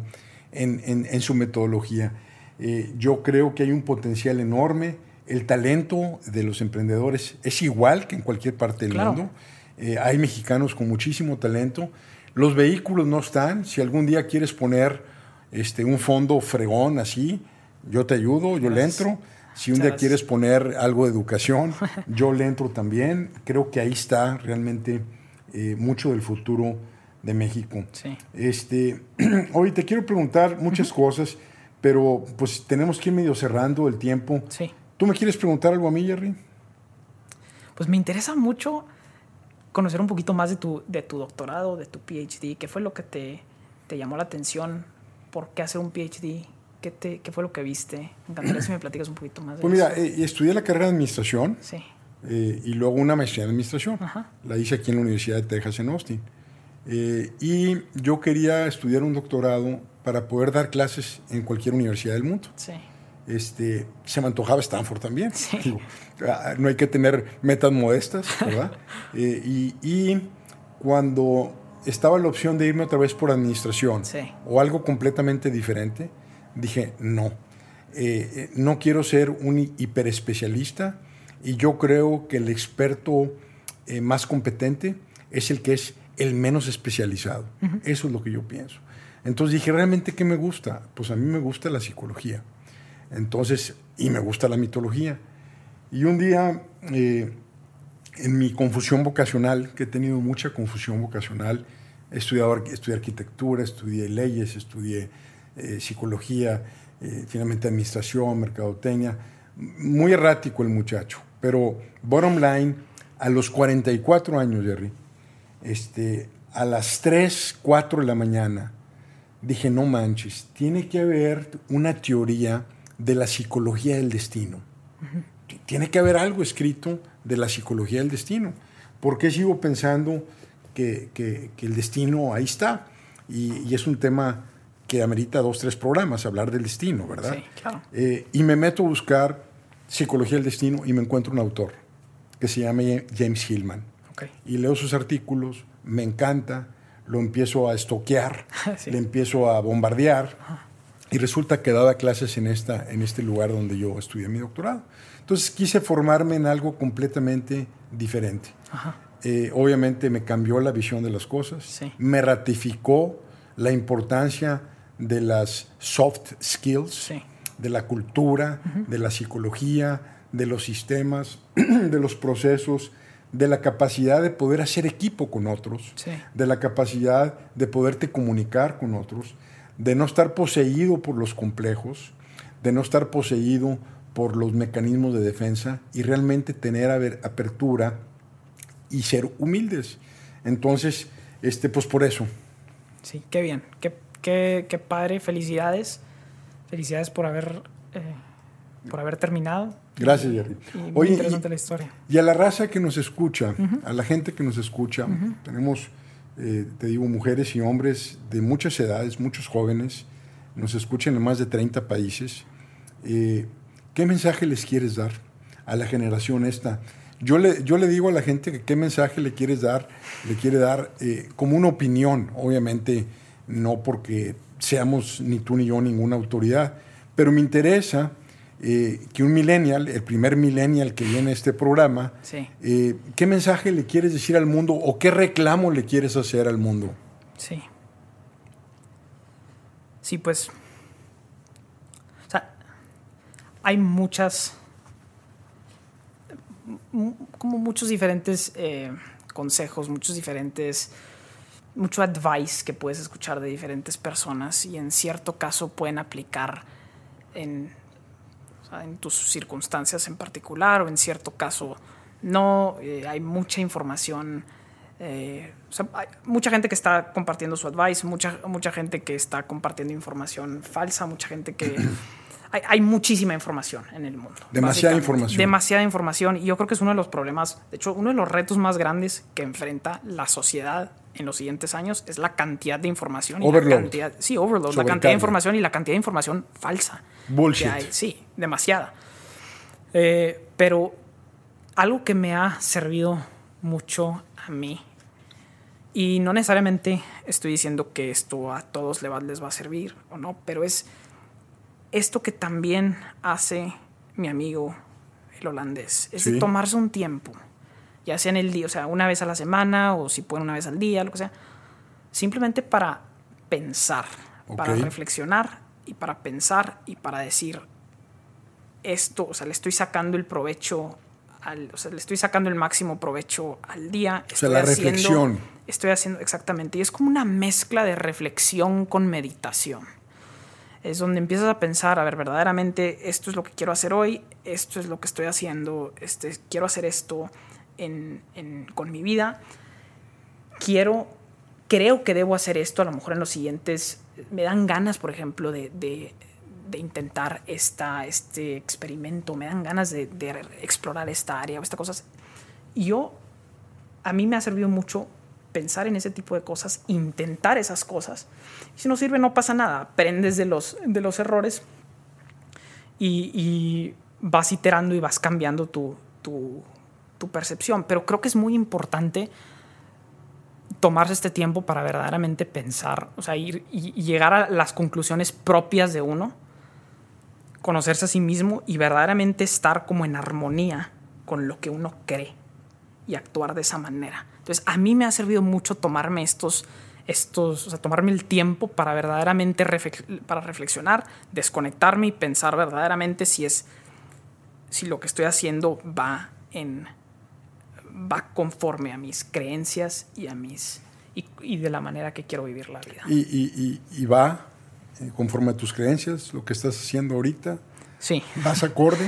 en, su metodología. Eh, yo creo que hay un potencial enorme. El talento de los emprendedores es igual que en cualquier parte del mundo. Eh, hay mexicanos con muchísimo talento los vehículos no están. Si algún día quieres poner este, un fondo fregón así, yo te ayudo, yo le entro. Si un día quieres poner algo de educación, *laughs* yo le entro también. Creo que ahí está realmente eh, mucho del futuro de México. Sí. Este, *clears throat* hoy te quiero preguntar muchas cosas, pero pues tenemos que ir medio cerrando el tiempo. Sí. ¿Tú me quieres preguntar algo a mí, Jerry? Pues me interesa mucho conocer un poquito más de tu, de tu doctorado, de tu PhD. ¿Qué fue lo que te, te llamó la atención? ¿Por qué hacer un PhD? ¿Qué, te, ¿Qué, fue lo que viste? Me encantaría si me platicas un poquito más. De pues mira, eh, estudié la carrera de administración sí. eh, y luego una maestría en administración. La hice aquí en la Universidad de Texas en Austin. Eh, y yo quería estudiar un doctorado para poder dar clases en cualquier universidad del mundo. Sí. Este, se me antojaba Stanford también. *laughs* Ah, no hay que tener metas modestas, ¿verdad? *laughs* Eh, y, y, cuando estaba la opción de irme otra vez por administración o algo completamente diferente, dije, no, eh, eh, no quiero ser un hiperespecialista y yo creo que el experto más competente es el que es el menos especializado. Eso es lo que yo pienso. Entonces dije, ¿realmente qué me gusta? Pues a mí me gusta la psicología. Entonces, y me gusta la mitología. Y un día, eh, en mi confusión vocacional, que he tenido mucha confusión vocacional, he estudié arquitectura, estudié leyes, estudié eh, psicología, eh, finalmente administración, mercadotecnia. Muy errático el muchacho, pero bottom line, a los 44 años, Jerry, este, a las 3, 4 de la mañana, dije, no manches, tiene que haber una teoría de la psicología del destino. Tiene que haber algo escrito de la psicología del destino. ¿Por qué sigo pensando que, el destino ahí está? Y, es un tema que amerita dos, tres programas, hablar del destino, ¿verdad? Sí, claro. Eh, y me meto a buscar psicología del destino y me encuentro un autor que se llama James Hillman. Y leo sus artículos, me encanta, lo empiezo a estoquear, *laughs* le empiezo a bombardear y resulta que daba clases en, esta, en este lugar donde yo estudié mi doctorado. Entonces quise formarme en algo completamente diferente. Eh, obviamente me cambió la visión de las cosas, me ratificó la importancia de las soft skills, de la cultura, de la psicología, de los sistemas, *clears throat* de los procesos, de la capacidad de poder hacer equipo con otros, de la capacidad de poderte comunicar con otros, de no estar poseído por los complejos, de no estar poseído por los mecanismos de defensa y realmente tener apertura y ser humildes. Entonces, este, pues por eso. Sí, qué bien, qué, qué, qué padre, felicidades, felicidades por haber, eh, por haber terminado. Gracias, Jerry. muy interesante la historia. Y a la raza que nos escucha, a la gente que nos escucha, tenemos eh, te digo, mujeres y hombres de muchas edades, muchos jóvenes, nos escuchan en más de 30 países. Eh, ¿Qué mensaje les quieres dar a la generación esta? Yo le, digo a la gente que qué mensaje le quieres dar, le quiere dar eh, como una opinión, obviamente no porque seamos ni tú ni yo ninguna autoridad, pero me interesa eh, que un millennial, el primer millennial que viene a este programa, eh, ¿qué mensaje le quieres decir al mundo o qué reclamo le quieres hacer al mundo? Sí. Sí, pues. O sea, hay muchas. Como muchos diferentes eh, consejos, muchos diferentes. Mucho advice que puedes escuchar de diferentes personas y en cierto caso pueden aplicar en en tus circunstancias en particular o en cierto caso no. Eh, hay mucha información. Eh, hay mucha gente que está compartiendo su advice, mucha, mucha gente que está compartiendo información falsa, mucha gente que... *clears throat* hay, hay, muchísima información en el mundo. Demasiada información. Demasiada información. Y yo creo que es uno de los problemas, de hecho, uno de los retos más grandes que enfrenta la sociedad en los siguientes años es la cantidad de información. Y la cantidad, sí, overload. La cantidad de información y la cantidad de información falsa. Bullshit. Sí, demasiada. Eh, pero algo que me ha servido mucho a mí, y no necesariamente estoy diciendo que esto a todos les va a servir o no, pero es esto que también hace mi amigo el holandés, es de tomarse un tiempo ya sea en el día, o sea, una vez a la semana o si pueden una vez al día, lo que sea, simplemente para pensar, para reflexionar y para pensar y para decir esto, o sea, le estoy sacando el provecho, al, o sea, le estoy sacando el máximo provecho al día. O sea, la reflexión. Estoy haciendo exactamente, y es como una mezcla de reflexión con meditación. Es donde empiezas a pensar, a ver, verdaderamente esto es lo que quiero hacer hoy, esto es lo que estoy haciendo, este, quiero hacer esto, con mi vida. Quiero, creo que debo hacer esto, a lo mejor en los siguientes, me dan ganas, por ejemplo, de, de, intentar esta, este experimento, me dan ganas de, explorar esta área o estas cosas. Yo, a mí me ha servido mucho pensar en ese tipo de cosas, intentar esas cosas. Si no sirve, no pasa nada. Aprendes de los, de los errores y, vas iterando y vas cambiando tu, tu, percepción. Pero creo que es muy importante tomarse este tiempo para verdaderamente pensar, o sea, ir y, llegar a las conclusiones propias de uno, conocerse a sí mismo y verdaderamente estar como en armonía con lo que uno cree y actuar de esa manera. Entonces, a mí me ha servido mucho tomarme estos, estos, o sea, tomarme el tiempo para verdaderamente para reflexionar, desconectarme y pensar verdaderamente si es, si lo que estoy haciendo va en, va conforme a mis creencias y a mis, y, de la manera que quiero vivir la vida. ¿Y, y, va conforme a tus creencias, lo que estás haciendo ahorita? Sí. ¿Vas acorde?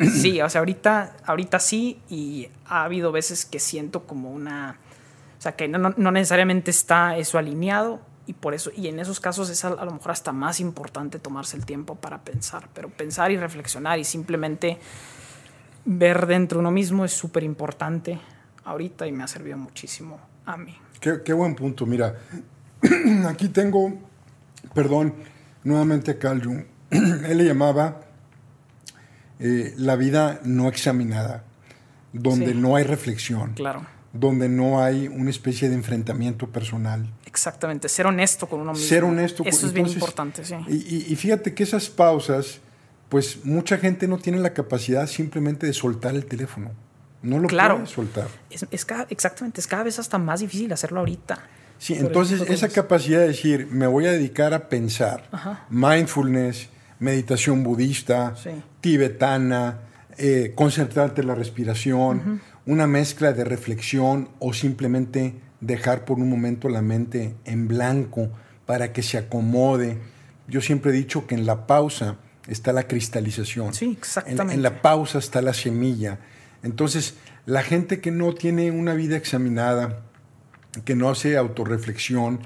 *laughs* sí, o sea, ahorita, ahorita sí, y ha habido veces que siento como una. O sea, que no, necesariamente está eso alineado, y por eso, y en esos casos es a, lo mejor hasta más importante tomarse el tiempo para pensar, pero pensar y reflexionar y simplemente ver dentro de uno mismo es súper importante ahorita y me ha servido muchísimo a mí. Qué, qué buen punto, mira, *clears throat* aquí tengo, perdón, nuevamente a Carl Jung *clears throat* él le llamaba eh, la vida no examinada, donde no hay reflexión, claro. donde no hay una especie de enfrentamiento personal. Exactamente, ser honesto con uno mismo. Ser honesto con Eso es bien importante, sí. Y, fíjate que esas pausas, pues mucha gente no tiene la capacidad simplemente de soltar el teléfono. No lo claro. puede soltar. Es, exactamente, es cada vez hasta más difícil hacerlo ahorita. Sí, entonces esa capacidad de decir, me voy a dedicar a pensar, mindfulness, meditación budista, tibetana, eh, concentrarte en la respiración, una mezcla de reflexión o simplemente dejar por un momento la mente en blanco para que se acomode. Yo siempre he dicho que en la pausa está la cristalización. Sí, exactamente. En, la pausa está la semilla. Entonces, la gente que no tiene una vida examinada, que no hace autorreflexión,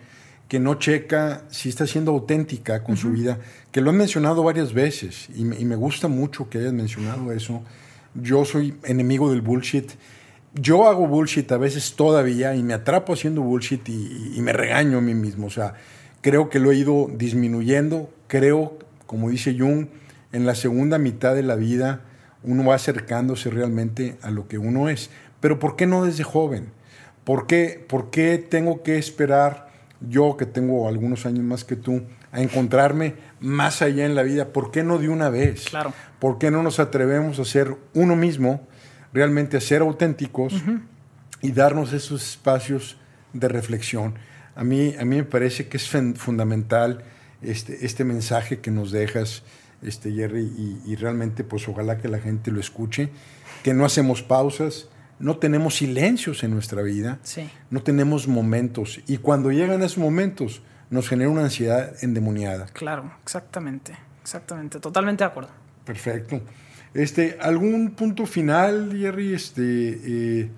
que no checa si está siendo auténtica con su vida, que lo han mencionado varias veces y me, gusta mucho que hayas mencionado eso. Yo soy enemigo del bullshit. Yo hago bullshit a veces todavía y me atrapo haciendo bullshit y, me regaño a mí mismo. O sea, creo que lo he ido disminuyendo. Creo, como dice Jung, en la segunda mitad de la vida uno va acercándose realmente a lo que uno es. Pero ¿por qué no desde joven? ¿Por qué, por qué tengo que esperar? yo que tengo algunos años más que tú, a encontrarme más allá en la vida. ¿Por qué no de una vez? Claro. ¿Por qué no nos atrevemos a ser uno mismo, realmente a ser auténticos y darnos esos espacios de reflexión? A mí, a mí me parece que es fundamental este, este mensaje que nos dejas, este, Jerry, y, y realmente pues ojalá que la gente lo escuche, que no hacemos pausas, no tenemos silencios en nuestra vida, no tenemos momentos. Y cuando llegan esos momentos, nos genera una ansiedad endemoniada. Claro, exactamente, exactamente, totalmente de acuerdo. Perfecto. Este, ¿Algún punto final, Jerry? Este, eh,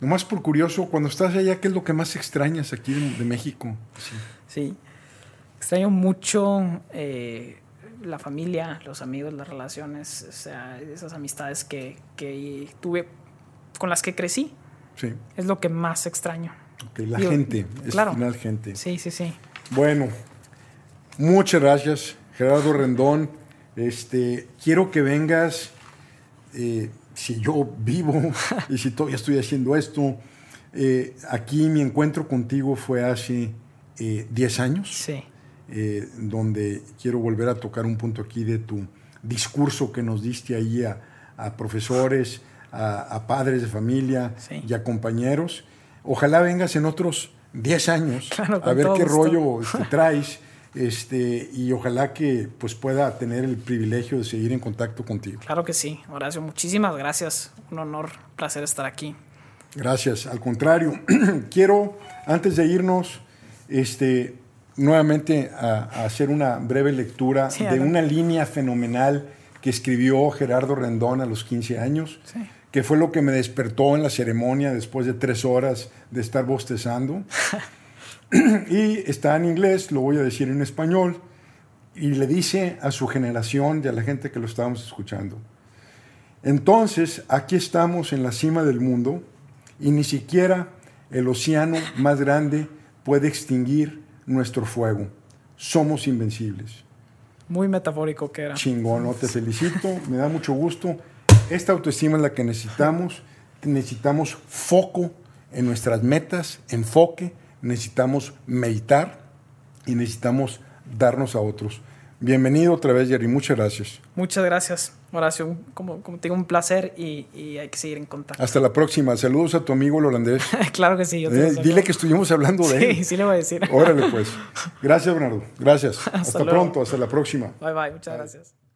nomás por curioso, cuando estás allá, ¿qué es lo que más extrañas aquí de, México? Sí. extraño mucho eh, la familia, los amigos, las relaciones, o sea, esas amistades que, que tuve con las que crecí. Sí. Es lo que más extraño. la gente, es claro. final gente. Sí, sí, sí. Bueno, muchas gracias, Gerardo Rendón. Este, quiero que vengas, eh, si yo vivo *laughs* y si todavía estoy haciendo esto. Eh, aquí mi encuentro contigo fue hace 10 eh, años. Sí. donde quiero volver a tocar un punto aquí de tu discurso que nos diste ahí a, a profesores, a, padres de familia y a compañeros. Ojalá vengas en otros 10 años *laughs* a ver qué rollo *laughs* te traes este, y ojalá que pues, pueda tener el privilegio de seguir en contacto contigo. Claro que sí, Horacio. Muchísimas gracias. Un honor, placer estar aquí. Gracias. Al contrario, *clears throat* quiero, antes de irnos, este, nuevamente a, hacer una breve lectura de una línea fenomenal que escribió Gerardo Rendón a los 15 años. Sí que fue lo que me despertó en la ceremonia después de tres horas de estar bostezando. *laughs* y está en inglés, lo voy a decir en español, y le dice a su generación y a la gente que lo estábamos escuchando. Entonces, aquí estamos en la cima del mundo y ni siquiera el océano más grande puede extinguir nuestro fuego. Somos invencibles. Muy metafórico que era. Chingón, ¿no? te felicito, me da mucho gusto. Esta autoestima es la que necesitamos. Necesitamos foco en nuestras metas, enfoque, necesitamos meditar y necesitamos darnos a otros. Bienvenido otra vez, Jerry. Muchas gracias. Muchas gracias, Horacio. Como, como tengo un placer y, y, hay que seguir en contacto. Hasta la próxima. Saludos a tu amigo el holandés. *laughs* claro que sí. Yo eh, dile que estuvimos hablando de sí, él. Sí, le voy a decir. Órale, pues. Gracias, Bernardo. Gracias. *laughs* hasta, hasta pronto. Hasta la próxima. Bye, bye. Muchas bye. gracias.